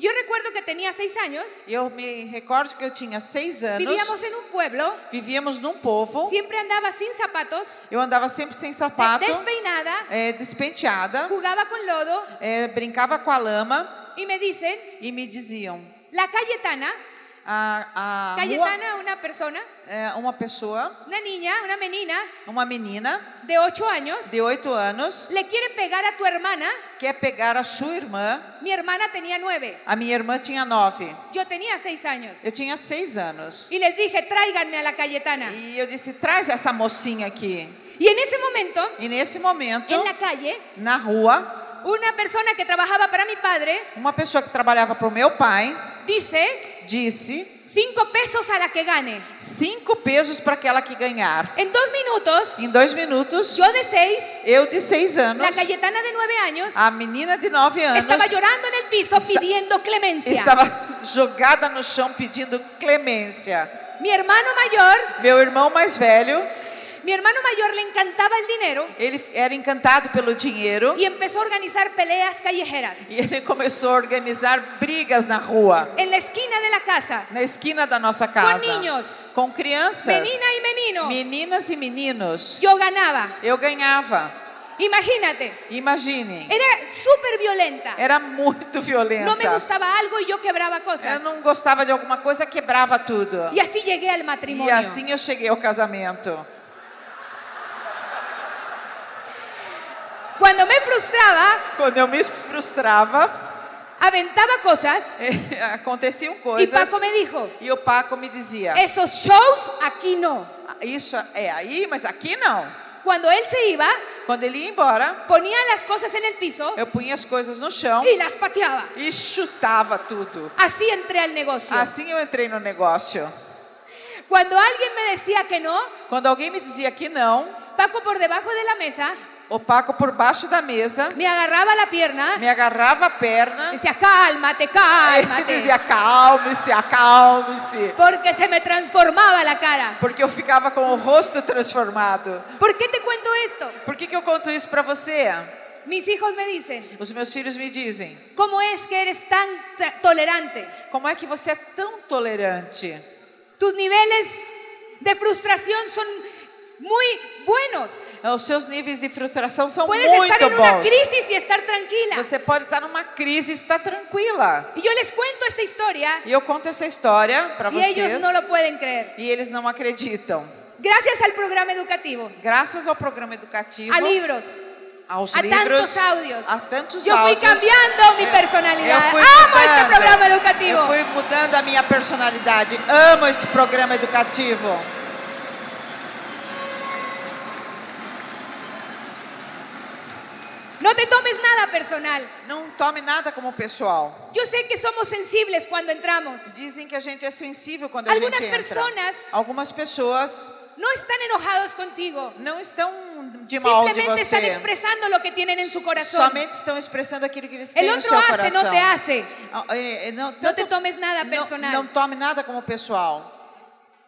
Yo recuerdo que tenía seis años, Eu me recordo que eu tinha seis anos, vivíamos en un pueblo, vivíamos num povo, siempre andaba sin zapatos, eu andava sempre sem sapato, despeinada, eh, despenteada, jugaba con lodo. Eh, brincava com a lama. Y me dicen, e me diziam: la Cayetana, a, a Cayetana, una persona, é, uma pessoa, una niña, una menina uma menina de ocho años, de oito anos, le quiere pegar a tu hermana, quer pegar a sua irmã. mi hermana tenía nueve, A minha irmã tinha nove, yo tenía seis años. eu tinha seis anos. Y les dije, tráiganme a la Cayetana. E eu disse: traz essa mocinha aqui. Y en ese momento, E nesse momento, en la calle, na rua, una persona que trabajaba para mi padre uma pessoa que trabalhava para o meu pai dice, disse cinco pesos a la que gane. cinco pesos para aquela que ganhar. En dos minutos, Em dois minutos, yo de seis, eu de seis anos, la Cayetana de nueve años, a menina de nove anos, estaba llorando en el piso pidiendo clemencia. estava jogada no chão pedindo clemência. Mi hermano mayor, Meu irmão mais velho, mi hermano mayor le encantaba el dinero ele era encantado pelo dinheiro y empezó a organizar peleas callejeras e ele começou a organizar brigas na rua, en la esquina de la casa na esquina da nossa casa, niños. com crianças, Menina y menino. meninas e meninos. Yo ganaba. Eu ganhava. Imagínate, Imaginem. era súper violenta. Era muito violenta. No me gustaba algo y yo quebraba cosas. Eu não gostava de alguma coisa, quebrava tudo. Y así llegué al E matrimonio. assim eu cheguei ao casamento. Cuando me frustraba, Quando eu me frustrava, aventaba cosas <laughs> aconteciam y coisas. Paco me dijo, E o Paco me dizia: esos shows aquí no. Isso é aí, mas aqui não. Cuando él se iba, Quando ele ia embora, ponía las cosas en el piso eu punha as coisas no chão y las pateaba. e chutava tudo. Así entré al negocio. Assim eu entrei no negócio. Cuando alguien me decía que no, Quando alguém me dizia que não, Paco por debajo de la mesa o Paco por baixo da mesa me agarraba la pierna me agarrava a perna decía, cálmate, e cálmate. <laughs> dizia: acalme-se, acalme-se. Porque se me transformaba la cara. Porque eu ficava com o rosto transformado. ¿Por qué te cuento esto? Por que, que eu conto isso para você? Mis hijos me dicen, Os meus filhos me dizem: ¿cómo es que eres tra- tolerante? como é que você é tão tolerante? Tus niveles de frustración son muy buenos. Os seus níveis de frustração são Puedes muito estar una bons. crisis y estar tranquila. Você pode estar numa crise e estar tranquila. Y yo les cuento esta historia E eu conto essa história para vocês ellos no lo pueden creer. e eles não acreditam. Gracias al programa educativo, Graças ao programa educativo, a libros, aos a livros, tantos audios. a tantos Yo fui áudios, cambiando mi eu personalidad. fui Amo mudando. este programa educativo. Eu fui mudando a minha personalidade. Amo esse programa educativo. No te tomes nada personal. Não tome nada como pessoal. Yo sé que somos sensibles cuando entramos. Dizem que a gente é sensível quando a Algumas gente entra. personas- Algumas pessoas No están enojados contigo. não estão de mal de Simplemente están você. expresando lo que tienen en su corazón. Somente estão expressando aquilo que eles El têm no seu hace, coração. te hace. Ah, eh, eh, Não, No tanto- te tomes nada não- personal. Não, tome nada como pessoal.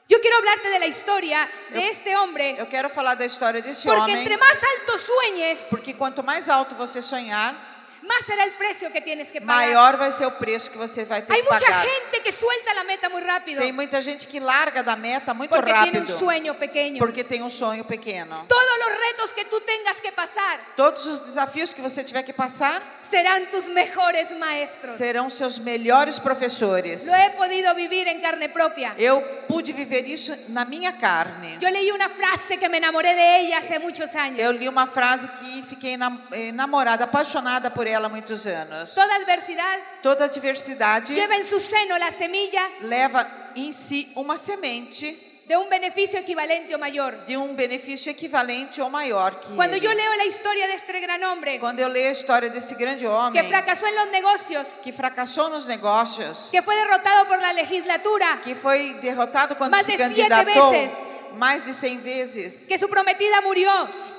Yo quiero hablarte de la historia de este hombre. Eu quero falar da história desse Porque homem. entre más alto sueñes, Porque quanto mais alto você sonhar, más será el precio que tienes que pagar. maior vai ser o preço que você vai ter Hay que mucha pagar. gente que suelta la meta muy rápido Tem muita gente que larga da meta muito porque tiene rápido un sueño pequeño. porque tem um sonho pequeno. Todos los retos que tú tengas que pasar Todos os desafios que você tiver que passar serán tus mejores maestros. serão seus melhores professores. Lo he podido vivir en carne propia. Eu pude viver isso na minha carne. Yo leí una frase que me enamoré de ella hace muchos años. Eu li uma frase que fiquei eh, namorada, apaixonada por ela há muitos anos. Toda adversidad Toda adversidade lleva en su seno la semilla leva em si uma semente de un beneficio equivalente o mayor. de um benefício equivalente ou maior que Cuando ele. yo leo la historia de este gran hombre Quando eu leio a história desse grande que homem fracasó en los negocios, que fracassou nos negócios, que fue derrotado por la legislatura, que foi derrotado quando Mais se de siete candidatou vezes. mais de 100 vezes, que su prometida murió,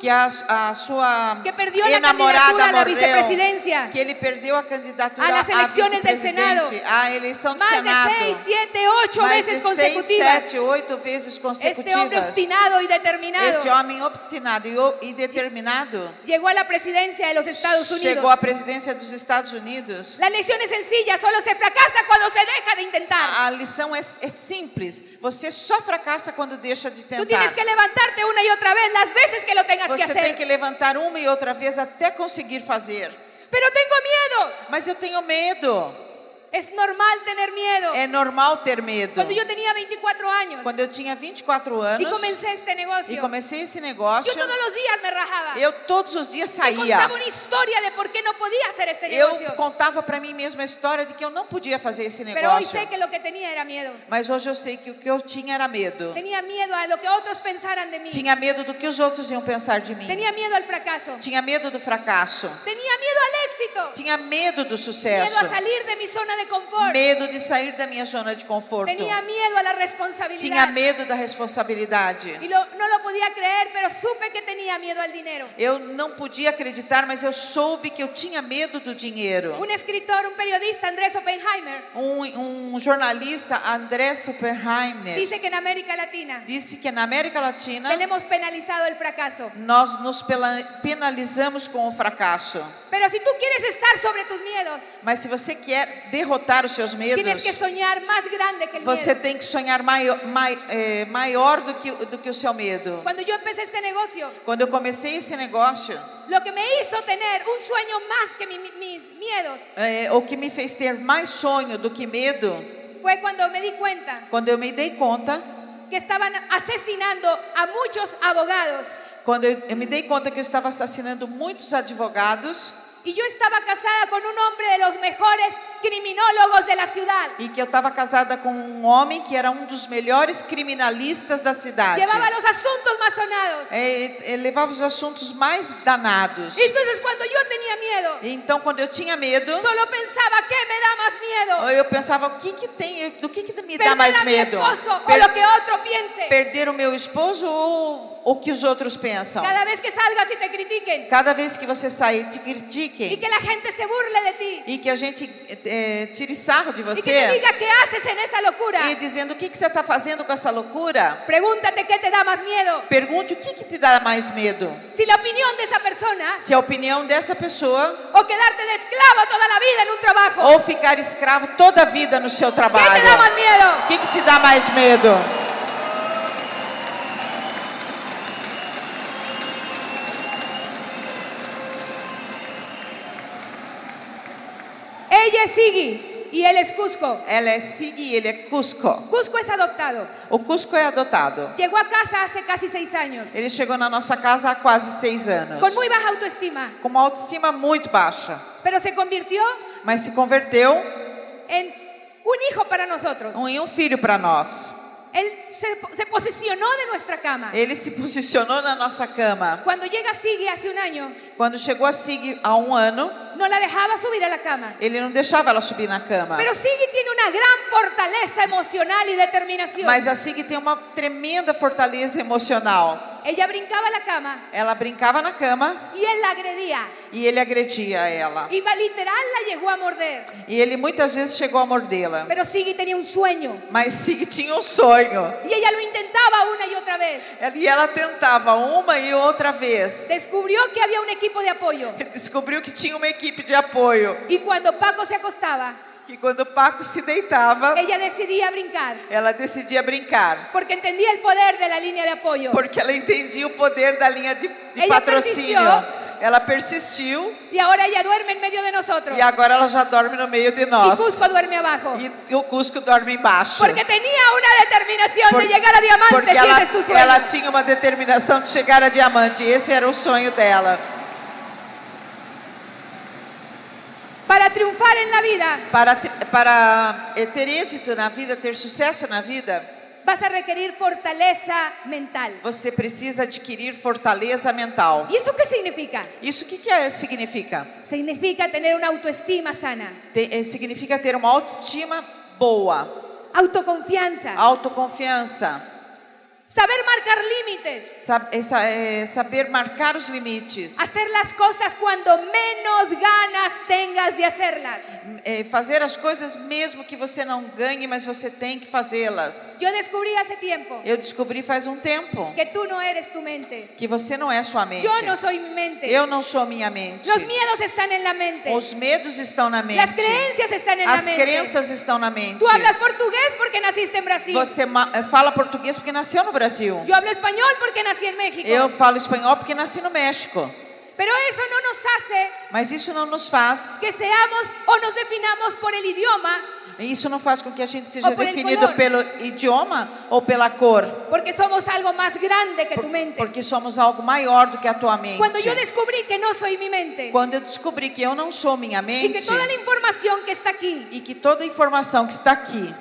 que a, a sua que perdió la candidatura a la vicepresidencia, que ele perdeu a candidatura A las elecciones del Senado. a eleição do más de Senado, seis, siete, ocho veces de seis, consecutivas. sete, oito vezes Este hombre consecutivas. obstinado y determinado Esse homem obstinado e, o- e determinado llegó a la presidencia de los Estados Unidos. à presidência dos Estados Unidos. La lección es sencilla, solo se fracasa cuando se deja de intentar. A, a lição é, é simples. Você só fracassa quando deixa de Tú tentar. tienes que levantarte una y otra vez las veces que lo tengas que Você tem hacer. que levantar uma e outra vez até conseguir fazer. Pero tengo miedo. Mas eu tenho medo. Es normal tener miedo. É normal ter medo. Cuando yo tenía 24 años Quando eu tinha 24 y anos comencé este e negocio, comecei esse negócio, yo todos los días me rajaba. eu todos os dias saía. contaba una historia de por qué no podía hacer este Eu negocio. contava para mim mesma a história de que eu não podia fazer esse Pero hoy negócio. sé que lo que tenía era miedo. Mas hoje eu sei que o que eu tinha era medo. Tenía miedo a lo que otros pensaran de mí. Tinha medo do que os outros iam pensar de mim. Tenía miedo al fracaso. Tinha medo do fracasso. Tenía miedo al éxito. Tinha medo do Miedo sucesso. a salir de mi zona de confort. Medo de sair da minha zona de conforto. Tenía miedo a la Tinha medo da responsabilidade. Y lo- no lo podía creer, pero supe que tenía miedo al dinero. Eu não podia acreditar, mas eu soube que eu tinha medo do dinheiro. Un escritor, un periodista, Andrés Oppenheimer, Um, um jornalista, André Superheimer, dice que en América Latina disse que na América Latina tenemos penalizado el fracaso. nós nos penalizamos com o fracasso. Pero si tú quieres estar sobre tus miedos, Mas se você quer derrotar os seus medos, você tem que sonhar maior, mai- eh, maior do, que, o- do que o seu medo. Quando eu comecei esse negócio, eh, o que me fez ter mais sonho do que medo, cuenta quando eu me dei conta, que estaban asesinando a muchos abogados. Quando eu, eu me dei conta que eu estava assassinando muitos advogados y yo estaba casada con un hombre de los mejores criminólogos de la ciudad. e que eu estava casada com um homem que era um dos melhores criminalistas da cidade. Llevaba los asuntos más sonados. É, é, levava os assuntos mais danados. Y entonces cuando yo tenía miedo, Então, quando eu tinha medo, solo pensaba, ¿qué me da más miedo? eu pensava, o que que tem, do que que me dá mais a medo? esposo o Per- que otro piense. perder o meu esposo ou o que os outros pensam? Cada vez que salgas y te critiquen Cada vez que você sair, te critiquem que la gente se burle de ti e que a gente eh, tire sarro de que te você diga qué haces en esa locura. e dizendo o que que você está fazendo com essa loucura, Pregúntate qué te da más miedo. pergunte o que que te dá mais medo. Si la opinión de esa persona Se a opinião dessa pessoa o quedarte de esclavo toda la vida en un trabajo. ou ficar escravo toda a vida no seu ¿Qué te trabalho. da más miedo? O que, que te dá mais medo? Ella es Sigui y él es Cusco. Ela é Sig e ele é Cusco. Cusco es adoptado. O Cusco é adotado. Llegó a casa hace casi seis años Ele chegou na nossa casa há quase seis anos. con muy baja autoestima, Com uma autoestima muito baixa. pero se convirtió Mas se converteu en un hijo para nosotros. em um filho para nós. Él se, se posicionó de nuestra cama. Ele se posicionou na nossa cama. Cuando llega Sigui hace un año, Quando chegou a Sig há um ano, no la dejaba subir a la cama. ele não deixava ela subir na cama. Pero Sigui tiene una gran fortaleza emocional y determinación. Mas a Sig tem uma tremenda fortaleza emocional. Ella brincaba a la cama Ela brincava na cama y él la agredía. e ele agredia ela. Y va- literal la llegó a morder. E ele muitas vezes chegou a mordê-la. Pero Siggy tenía un sueño. Mas Sig tinha um sonho. Y ella lo intentaba una y otra vez. E ela tentava uma e outra vez. Descubrió que había un equipo de apoyo. Descobriu que tinha uma equipe de apoio. Y cuando Paco se acostaba, Que quando Paco se deitava, ella decidía brincar. ela decidia brincar. Porque entendía el poder de la línea de apoyo. Porque ela entendia o poder da linha de, de Ela patrocínio. persistiu. Ela persistiu Y ahora ella duerme en medio de nosotros. e agora ela já dorme no meio de nós. Cusco duerme abajo. E o Cusco dorme embaixo. Porque tenía una determinación Por- de llegar a diamante porque ela, ela tinha uma determinação de chegar a diamante. Esse era o sonho dela. Para triunfar en la vida Para, para eh, ter êxito na vida, ter sucesso na vida, vas a requerir fortaleza mental. você precisa adquirir fortaleza mental. ¿Y eso qué significa? Isso o que, que é, significa? Significa tener una autoestima sana, Te- eh, significa ter uma autoestima boa, autoconfianza, autoconfiança, saber marcar límites, sab- eh, sa- saber marcar os limites, hacer las cosas cuando menos ganas tengas de hacerlas. eh, fazer as coisas mesmo que você não ganhe, mas você tem que fazê-las. Yo descubrí hace tiempo Eu descobri faz um tempo que tú no eres tu mente. que você não é sua mente. Yo no soy mi mente. Eu não sou minha mente. Los miedos están en la mente. Os medos estão na mente. Las creencias están en la As mente. crenças estão na mente. Tú hablas portugués porque naciste en Brasil. Você eh, fala português porque nasceu no Brasil. Yo hablo español porque nací en México. Eu falo espanhol porque nasci no México. Pero eso no nos hace Mas isso não nos faz, que seamos o nos definamos por el idioma, isso não faz com que a gente seja definido pelo idioma ou pela cor, porque somos algo más grande que tu mente. porque somos algo maior do que a tua mente. Cuando yo descubrí que no soy mi mente Quando eu descobri que eu não sou minha mente que toda la información que está aquí, e que toda a informação que está aqui,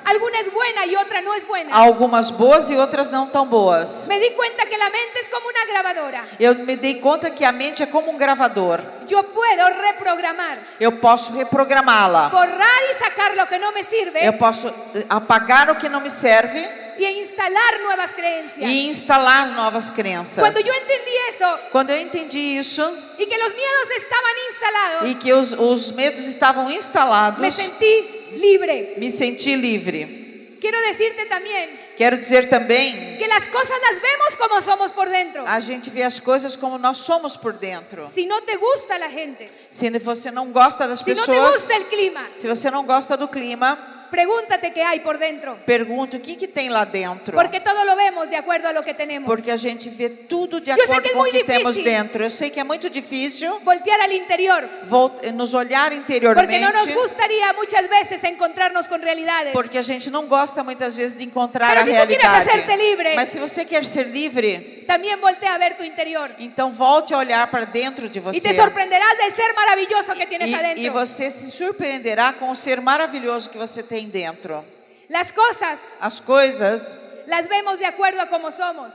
es buena y otra no es buena, algumas boas e outras não tão boas. me di cuenta que la mente es como una grabadora. Eu me dei conta que a mente é como um gravador. Yo puedo reprogramar, Eu posso reprogramá-la. borrar y sacar lo que no me sirve Eu posso eh, apagar o que não me serve y instalar nuevas creencias. e instalar novas crenças. Cuando yo entendí eso Quando eu entendi isso y que los miedos estaban instalados, e que os, os medos estavam instalados, me sentí libre. me senti livre. Quiero decirte también Quero dizer também, que las cosas las vemos como somos por dentro. a gente vê as coisas como nós somos por dentro. Si no te gusta la gente, Se você não gosta das si no te pessoas, gusta el clima, se você não gosta do clima, pregúntate qué hay por dentro. pergunta o que, que tem lá dentro. Porque todo lo vemos de acuerdo a lo que tenemos. Porque a gente vê tudo de acordo que é com o que temos dentro. Eu sei que é muito difícil Voltear al interior. vol- nos olhar Porque interiormente. no nos gustaría muchas veces encontrarnos con realidades. Porque a gente não gosta muitas vezes de encontrar Pero a quieres realidade. livre- Mas se você quer ser livre, También voltea a ver tu interior. então volte a olhar para dentro de você. te sorprenderás del ser maravilloso que tienes E, e adentro. você se surpreenderá com o ser maravilhoso que você tem dentro. Las cosas As coisas las vemos de acuerdo a cómo somos.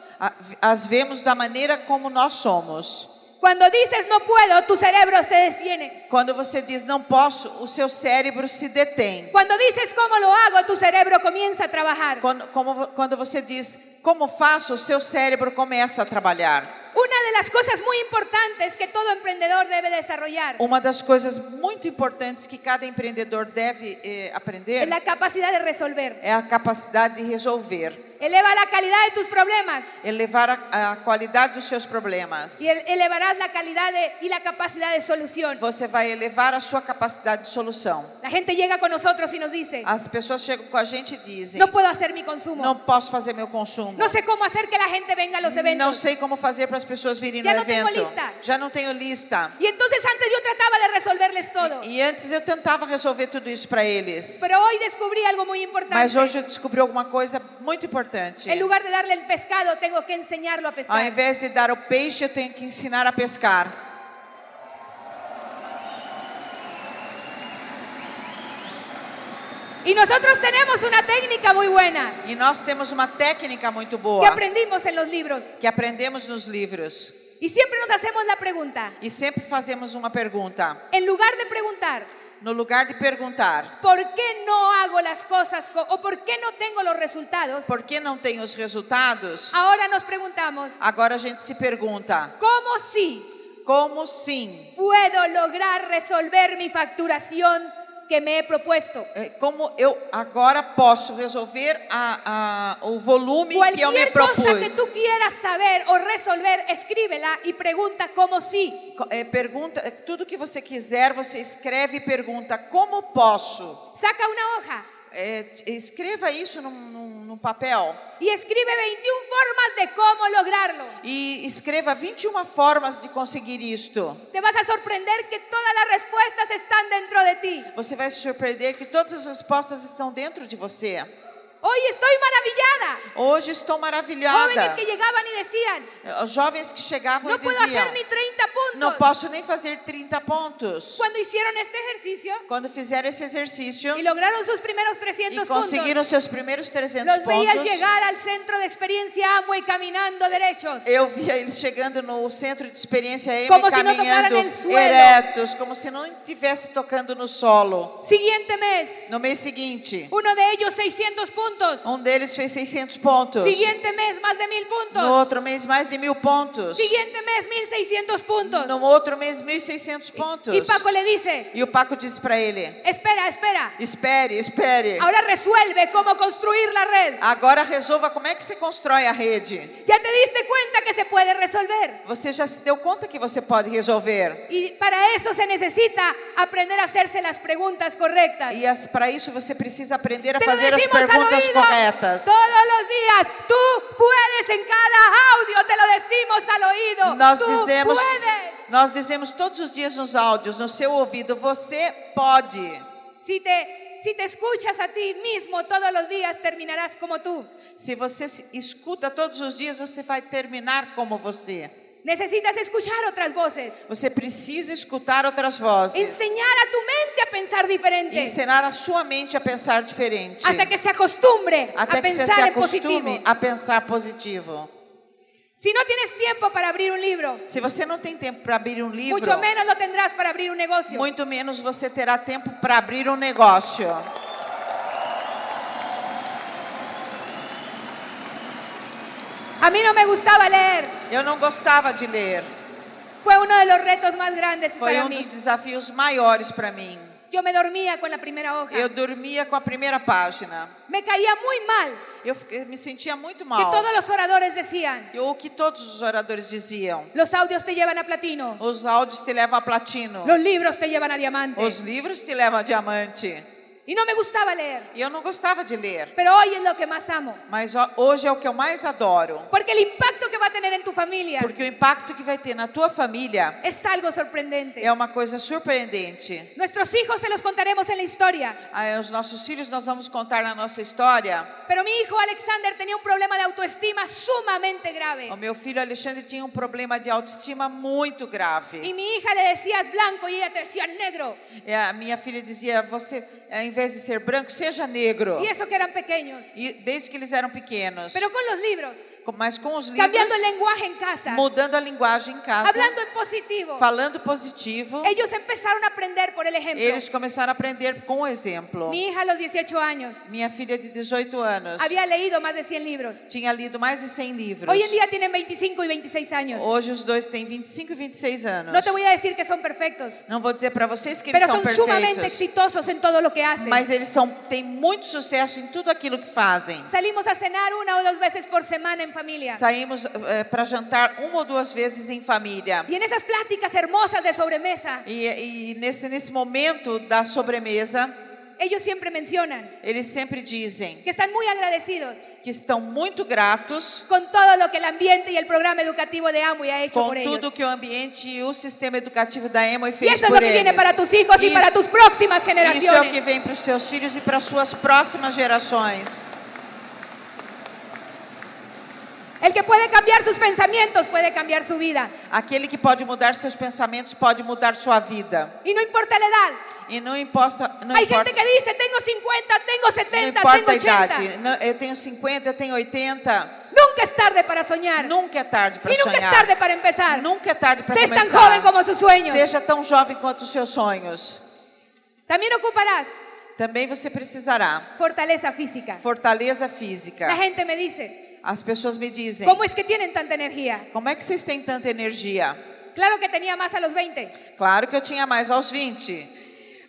as vemos da maneira como nós somos. Cuando dices no puedo, tu cerebro se detiene. Quando você diz não posso, o seu cérebro se detém. Cuando dices cómo lo hago, tu cerebro comienza a trabajar. Quando, como- quando você diz como faço, o seu cérebro começa a trabalhar. Una de las cosas muy importantes que todo emprendedor debe desarrollar Uma das coisas muito importantes que cada empreendedor deve eh, aprender es la capacidad de resolver. é a capacidade de resolver, Eleva la calidad de tus problemas elevar a, a qualidade dos seus problemas. el- elevarás la calidad de- y la capacidad de solución. Você vai elevar a sua capacidade de solução. La gente llega con nosotros y nos dice, As pessoas chegam com a gente e dizem: no puedo hacer mi consumo. Não posso fazer meu consumo. No sé cómo hacer que la gente venga a los Não eventos. sei como fazer para as pessoas virem Já no não tenho evento. lista. Já não tenho lista. Y entonces antes yo trataba de resolverles todo. E antes eu tentava resolver tudo isso para eles. Pero hoy descubrí algo muy importante. Mas hoje eu descobri alguma coisa muito importante. En lugar de darle el pescado, tengo que enseñarlo a Ao pescar. invés de dar o peixe, eu tenho que ensinar a pescar. Y nosotros tenemos una técnica muy buena E nós temos uma técnica muito que boa aprendimos en los libros. que aprendemos nos livros. Y siempre nos hacemos la pregunta, E sempre fazemos uma pergunta. en lugar de preguntar, no lugar de perguntar ¿por qué no hago las cosas co- o por qué no tengo los resultados? por que não tem os resultados, Ahora nos preguntamos, agora a gente se pergunta: ¿cómo sí como sim? puedo lograr resolver mi facturación que me he propuesto? É, Como eu agora posso resolver a, a, o volume que eu me Cualquier cosa que propus? tú quieras saber o resolver, escríbela y pregunta cómo sí. Co- é, pergunta, é, tudo que você quiser, você escreve e pergunta: como posso? Saca una hoja É, escreva isso num, num- num papel y escribe 21 formas de cómo lograrlo. e escreva 21 formas de conseguir isto. Te vas a sorprender que todas las respuestas están dentro de ti. Você vai se surpreender que todas as respostas estão dentro de você. Hoy estoy maravillada. Hoje estou maravilhada. Jóvenes que llegaban y decían, Os jovens que chegavam no e puedo diziam: hacer ni 30 Não puntos. posso nem fazer 30 pontos. Cuando hicieron este ejercicio Quando fizeram esse exercício y lograron sus primeros e 300 conseguiram puntos, seus primeiros 300 los veías pontos, llegar al centro de experiencia Amway caminando derechos. eu via eles chegando no centro de experiência M Como se não caminhando suelo. eretos, como se não estivesse tocando no solo. Siguiente mes, No mês seguinte, uno de ellos 600 puntos. Um deles fez 600 pontos. Siguiente mes, más de 1000 puntos. No outro mês, mais de mil pontos. Siguiente mes, 1600 puntos. No outro mês, 1.600 pontos. Y Paco le dice, E o Paco disse para ele: espera, espera. Espere, espere. Ahora resuelve cómo construir la red. Agora resolva como é que você constrói a rede. Ya te diste cuenta que se puede resolver. Você já se deu conta que você pode resolver. Y para eso se necesita aprender a hacerse las preguntas correctas. E para isso você precisa aprender a Te fazer as perguntas oído corretas. todos los días. Tú puedes en cada audio, te lo decimos al oído. Nós Tú dizemos, puedes. nós dizemos todos os dias nos áudios, no seu ouvido, você pode. Si te, si te escuchas a ti mismo todos los días, terminarás como tú. Se você se escuta todos os dias, você vai terminar como você. Necesitas escuchar otras voces. Você precisa escutar outras vozes. Enseñar a tu mente a pensar diferente. Ensinar a sua mente a pensar diferente. Hasta que se acostumbre Até a que você se pensar positivo. a pensar positivo. Si no tienes tiempo para abrir un libro, Se você não tem tempo para abrir um livro, mucho menos lo tendrás para abrir un negocio. muito menos você terá tempo para abrir um negócio. A mí no me gustaba leer. Eu não gostava de ler. Fue uno de los retos más grandes Foi para um mí. dos desafios maiores para mim. Yo me dormía con la primera hoja. Eu dormia com a primeira página. Me caía muy mal Eu fiquei- me sentia muito que mal. todos los oradores decían, E O que todos os oradores diziam. los audios te llevan a platino, Os áudios te levam a platino. los libros te llevan a diamante. Os livros te levam a diamante. Y no me gustaba leer, E eu não gostava de ler. pero hoy es lo que más amo. Mas hoje é o que eu mais adoro. Porque el impacto que va a tener en tu familia Porque o impacto que vai ter na tua família es algo sorprendente. é uma coisa surpreendente. Nuestros hijos se los contaremos en la historia, Aí, os nossos filhos nós vamos contar na nossa história. pero mi hijo Alexander tenía un problema de autoestima sumamente grave. O meu filho Alexandre tinha um problema de autoestima muito grave. Y mi hija le decías blanco y ella te decía negro. E a minha filha dizia: você, ao invés de ser branco, seja negro. Y eso que eran pequeños. E desde que eles eram pequenos. Pero con los libros, Com- Mas com os livros, cambiando el lenguaje en casa, mudando a linguagem em casa, hablando en positivo, falando positivo, ellos empezaron a aprender por el ejemplo. eles começaram a aprender com o exemplo. Mi hija a los 18 años Minha filha de 18 anos había leído más de 100 libros. tinha lido mais de 100 livros. Hoy en día tienen 25 y 26 años. Hoje os dois têm 25 e 26 anos. No te voy a decir que son perfectos, Não vou dizer para vocês que eles pero são son sumamente perfeitos, exitosos en todo lo que hacen. mas eles são, têm muito sucesso em tudo aquilo que fazem. Salimos a cenar una o dos veces por semana en familia. Saímos para jantar uma ou duas vezes em família. Y en esas pláticas hermosas de sobremesa, E, e nesse, nesse momento da sobremesa, ellos siempre mencionan eles sempre dizem que están muy agradecidos que estão muito gratos con todo lo que el ambiente y el programa educativo de Amway ha hecho com por ellos. tudo que o ambiente e o sistema educativo da Emoy Y fez eso es por lo que eles. viene para tus hijos y Isso- para tus próximas Isso é o que vem para os teus filhos e para as suas próximas gerações. El que puede cambiar sus pensamientos puede cambiar su vida. Aquele que pode mudar seus pensamentos pode mudar sua vida. Y no importa la edad. E não importa, não Hay importa, gente que dice, tengo 50, tengo não 70, importa tengo a 80. idade. Não, Eu tenho 50, eu tenho 80. Nunca es tarde para soñar. Nunca é tarde para y nunca sonhar. es tarde para empezar. Nunca é tarde para começar. tan joven como sus sueños. Seja tão jovem quanto os seus sonhos. También ocuparás Também você precisará fortaleza física. fortaleza física. La gente me dice, As pessoas me dizem: ¿cómo es que tienen tanta energía? Como é que vocês têm tanta energia? Claro que tenía más a los 20, Claro que eu tinha mais aos 20,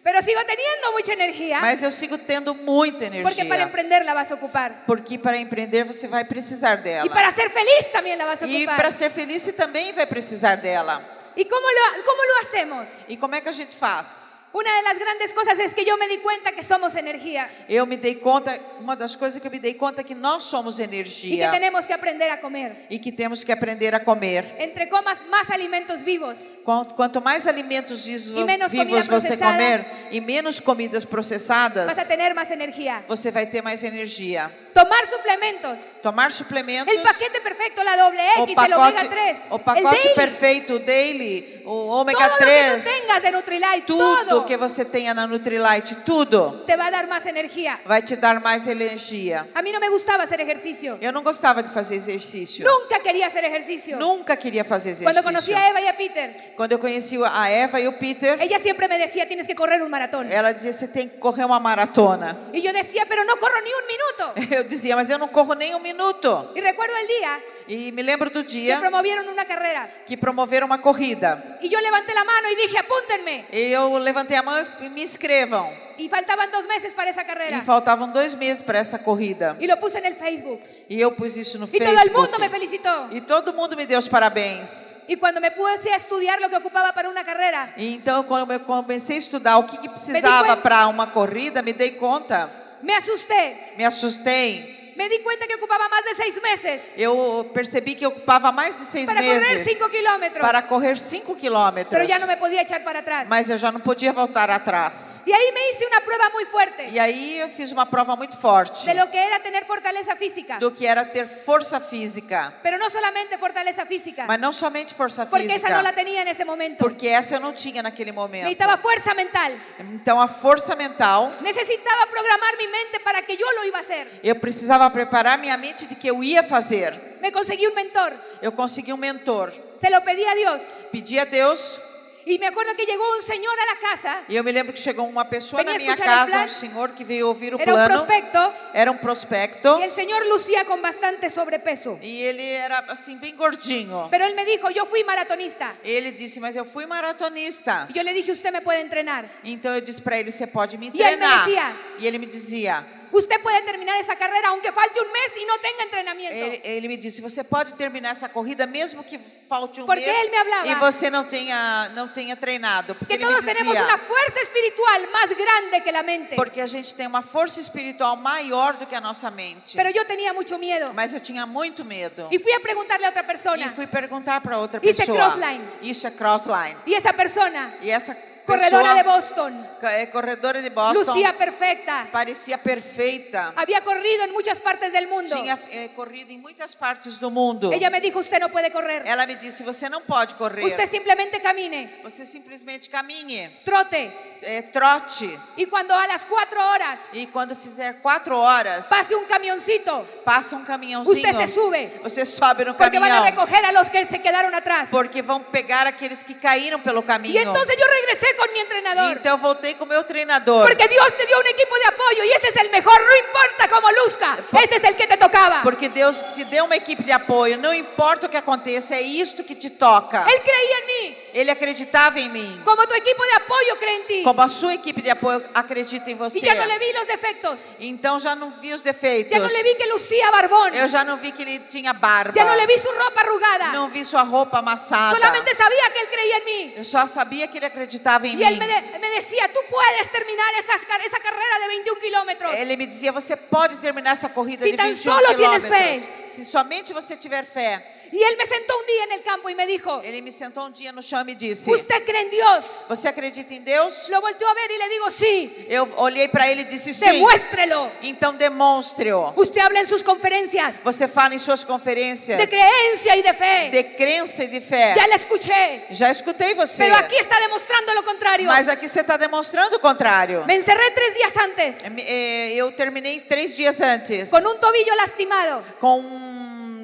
pero sigo teniendo mucha energía mas eu sigo tendo muita porque para energia. emprender la vas a ocupar. Porque para empreender você vai precisar Y dela. para ser feliz también la vas a E ocupar. para ser feliz você também vai precisar dela. ¿Y cómo lo, cómo lo hacemos? E como é que a gente faz? Una de las grandes cosas es que yo me di cuenta que somos energía Eu me dei conta, uma das coisas que eu me dei conta é que nós somos y que energia tenemos que aprender a comer. e que temos que aprender a comer. Entre comas más alimentos vivos Quan- Quanto mais alimentos vivos, vivos você comer e menos comidas processadas, vas a tener más energía. você vai ter mais energia. Tomar suplementos. Tomar suplementos. El paquete perfecto, la doble o X, el omega pacote, 3, o pacote daily, perfeito, o daily, o ômega todo lo que 3, tengas de Nutrilite, tudo todo que você tenha na Nutrilite, tudo te va a dar más energía. vai te dar mais energia. A mí no me gustaba hacer ejercicio. Eu não gostava de fazer exercício. Nunca quería hacer ejercicio. Nunca queria fazer exercício. Cuando conocí a Eva y a Peter, Quando eu conheci a Eva e o Peter, ella siempre me decía, tienes que correr un maratón. ela dizia: você tem que correr uma maratona. Y yo decía, pero no corro ni un minuto. <laughs> Eu dizia: mas eu não corro nem um minuto. Y recuerdo el día E me lembro do que dia promovieron una carrera. que promoveram uma corrida. Y yo levanté la mano y dije, apúntenme. E eu levantei a mão e me inscrevam. Y faltaban dos meses para esa E carrera. faltavam dois meses para essa corrida. Lo puse en el Facebook. E eu pus isso no Y todo el Facebook. mundo me felicitó. E todo mundo me deu os parabéns. Y cuando me puse a estudiar lo que ocupaba para una carrera, E então, quando eu comecei a estudar o que, que precisava para uma corrida, me dei conta, me asusté. me assustei. Me di cuenta que ocupaba más de seis meses Eu percebi que ocupava mais de seis para correr meses cinco kilómetros. para correr cinco quilômetros. Pero ya no me podía echar para atrás. Mas eu já não podia voltar atrás. Y ahí me hice una prueba muy fuerte E aí eu fiz uma prova muito forte de lo que era tener fortaleza física. do que era ter força física. Pero no solamente fortaleza física, Mas não somente força porque esa no la física, tenía en ese momento. porque essa eu não tinha naquele momento. Necesitaba fuerza mental. Então a força mental, Necesitaba programar mi mente para que yo lo iba a hacer. eu precisava preparar minha mente de que eu ia fazer. Me conseguí un mentor. Eu consegui um mentor. Se lo pedí a Dios. Pedi a Deus Y me acuerdo que un señor a la casa. e eu me lembro que chegou uma pessoa Venha na minha o casa, um senhor que veio ouvir o Era un plano. prospecto. Era um prospecto Y el señor lucía con bastante sobrepeso. e ele era assim bem gordinho. Pero él me dijo, yo fui maratonista. Ele disse: "Mas eu fui maratonista". Y yo le dije, usted me puede entrenar. Então eu disse para ele: "Você pode me E ele me treinar?" dizia- E ele me dizia: Usted puede terminar esa carrera aunque falte un mes y no tenga entrenamiento. ele, ele me disse: "Você pode terminar essa corrida mesmo que falte um Porque mês ele me hablava. e você não tenha não tenha treinado", porque que ele me todos tenemos una fuerza espiritual más grande que la mente. Porque a gente tem uma força espiritual maior do que a nossa mente. Pero yo tenía mucho miedo. Mas eu tinha muito medo. Y fui a preguntarle a E fui perguntar para outra Isso é pessoa. crossline. Isso é crossline. Y esa persona, E essa corredora de Boston, é corredora de Boston. lucía perfecta. Parecia perfeita. Había corrido en muchas partes del mundo. Tinha eh, corrido em muitas partes do mundo. Ella me dijo, usted no puede correr. Ela me disse: você não pode correr. Usted simplemente camine, Você simplesmente caminhe, trote. Eh, trote. Y cuando a las cuatro horas E quando fizer quatro horas, pase un camioncito, passa um caminhãozinho. Usted se sube. Você sobe no porque van a caminhão. recoger a los que se quedaron atrás. Porque vão pegar aqueles que caíram pelo caminho. Y entonces yo regresé con mi entrenador. Então eu voltei com o meu treinador. Porque Dios te dio un equipo de apoyo y ese es el mejor, no importa cómo luzca, ese es el que te tocaba. Porque Deus te deu uma equipe de apoio. Não importa o que aconteça, é isto que te toca. Él creía en mí, Ele acreditava em mim. como tu equipo de apoyo cree en ti. Como a sua equipe de apoio acredita em você. Y ya no le vi los defectos, Então já não vi os defeitos. ya no le vi que lucía barbón, Eu já não vi que ele tinha barba. ya no le vi su ropa arrugada, Não vi sua roupa amassada. solamente sabía que él creía en mí. Eu só sabia que ele acreditava em Y mim. él me, de- me decía, tú puedes terminar esas car- esa carrera de 21 kilómetros. Ele me dizia: você pode terminar essa corrida de tan 21 solo tienes quilômetros. Se somente você tiver fé. Y él me sentó un día en el campo y me dijo, Ele me sentou um dia no chão e me disse: ¿usted cree en Dios? Você acredita em Deus? Lo volteó a ver y le digo, sí, Eu olhei para ele e disse: Sim. demuéstrelo. Então demonstre-o. Usted habla en sus conferencias Você fala em suas conferências de creencia y de fe. de crença e de fé. Ya la escuché. Já escutei você. Pero aquí está demostrando lo contrario. Mas aqui você está demonstrando o contrário. Me encerré tres días antes Eh, Eu terminei três dias antes con un tobillo lastimado. com um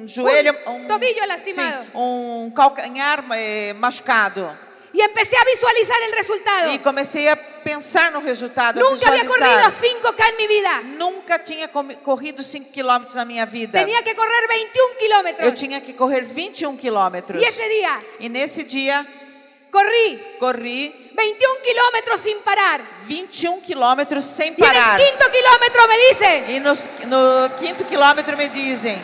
joelho, um, tobillo lastimado. sim, um calcanhar eh, machucado. Y empecé a visualizar el resultado. E comecei a pensar no resultado, Nunca había visualizar. corrido 5K en mi vida. Nunca tinha corrido 5 quilômetros na minha vida. Tenía que correr 21 Eu kilómetros. tinha que correr 21 quilômetros. Y ese día E nesse dia, corrí corri 21 kilómetros sin parar. 21 quilômetros sem Y en parar. el quinto kilómetro me dice, E nos- no quinto quilômetro me dizem,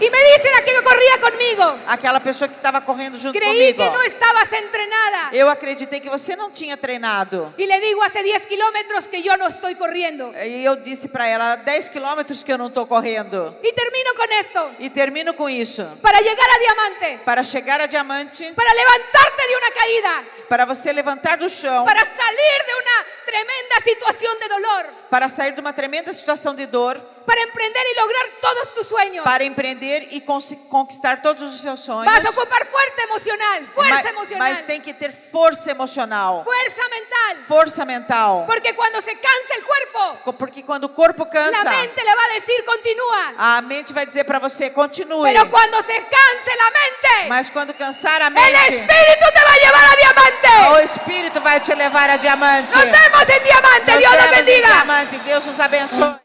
y me dice la que corría conmigo, aquela pessoa que estava correndo junto creí comigo. que no estabas entrenada. Eu acreditei que você não tinha treinado. Y le digo hace 10 kilómetros que yo no estoy corriendo. E eu disse para ela, 10 quilômetros que eu não estou correndo. Y termino con esto. E termino com isso. Para llegar a diamante, Para chegar a diamante, para levantarte de una caída, para você levantar do chão, para salir de una tremenda situación de dolor, para sair de uma tremenda situação de dor, para emprender y lograr todos tus sueños. para empreender e conquistar todos os seus sonhos. Vas a ocupar fuerza emocional, fuerza mas, emocional, mas tem que ter força emocional, fuerza mental. força mental. Porque cuando se cansa el cuerpo, Co- Porque quando o corpo cansa, mente le va a decir continúa. a mente vai dizer para você, continue. Pero cuando se canse la mente, Mas quando cansar a mente, espíritu te va a llevar a diamante. o Espírito vai te levar a diamante. Nos vemos en diamante. Nos vemos em bendiga. diamante. Deus nos abençoe.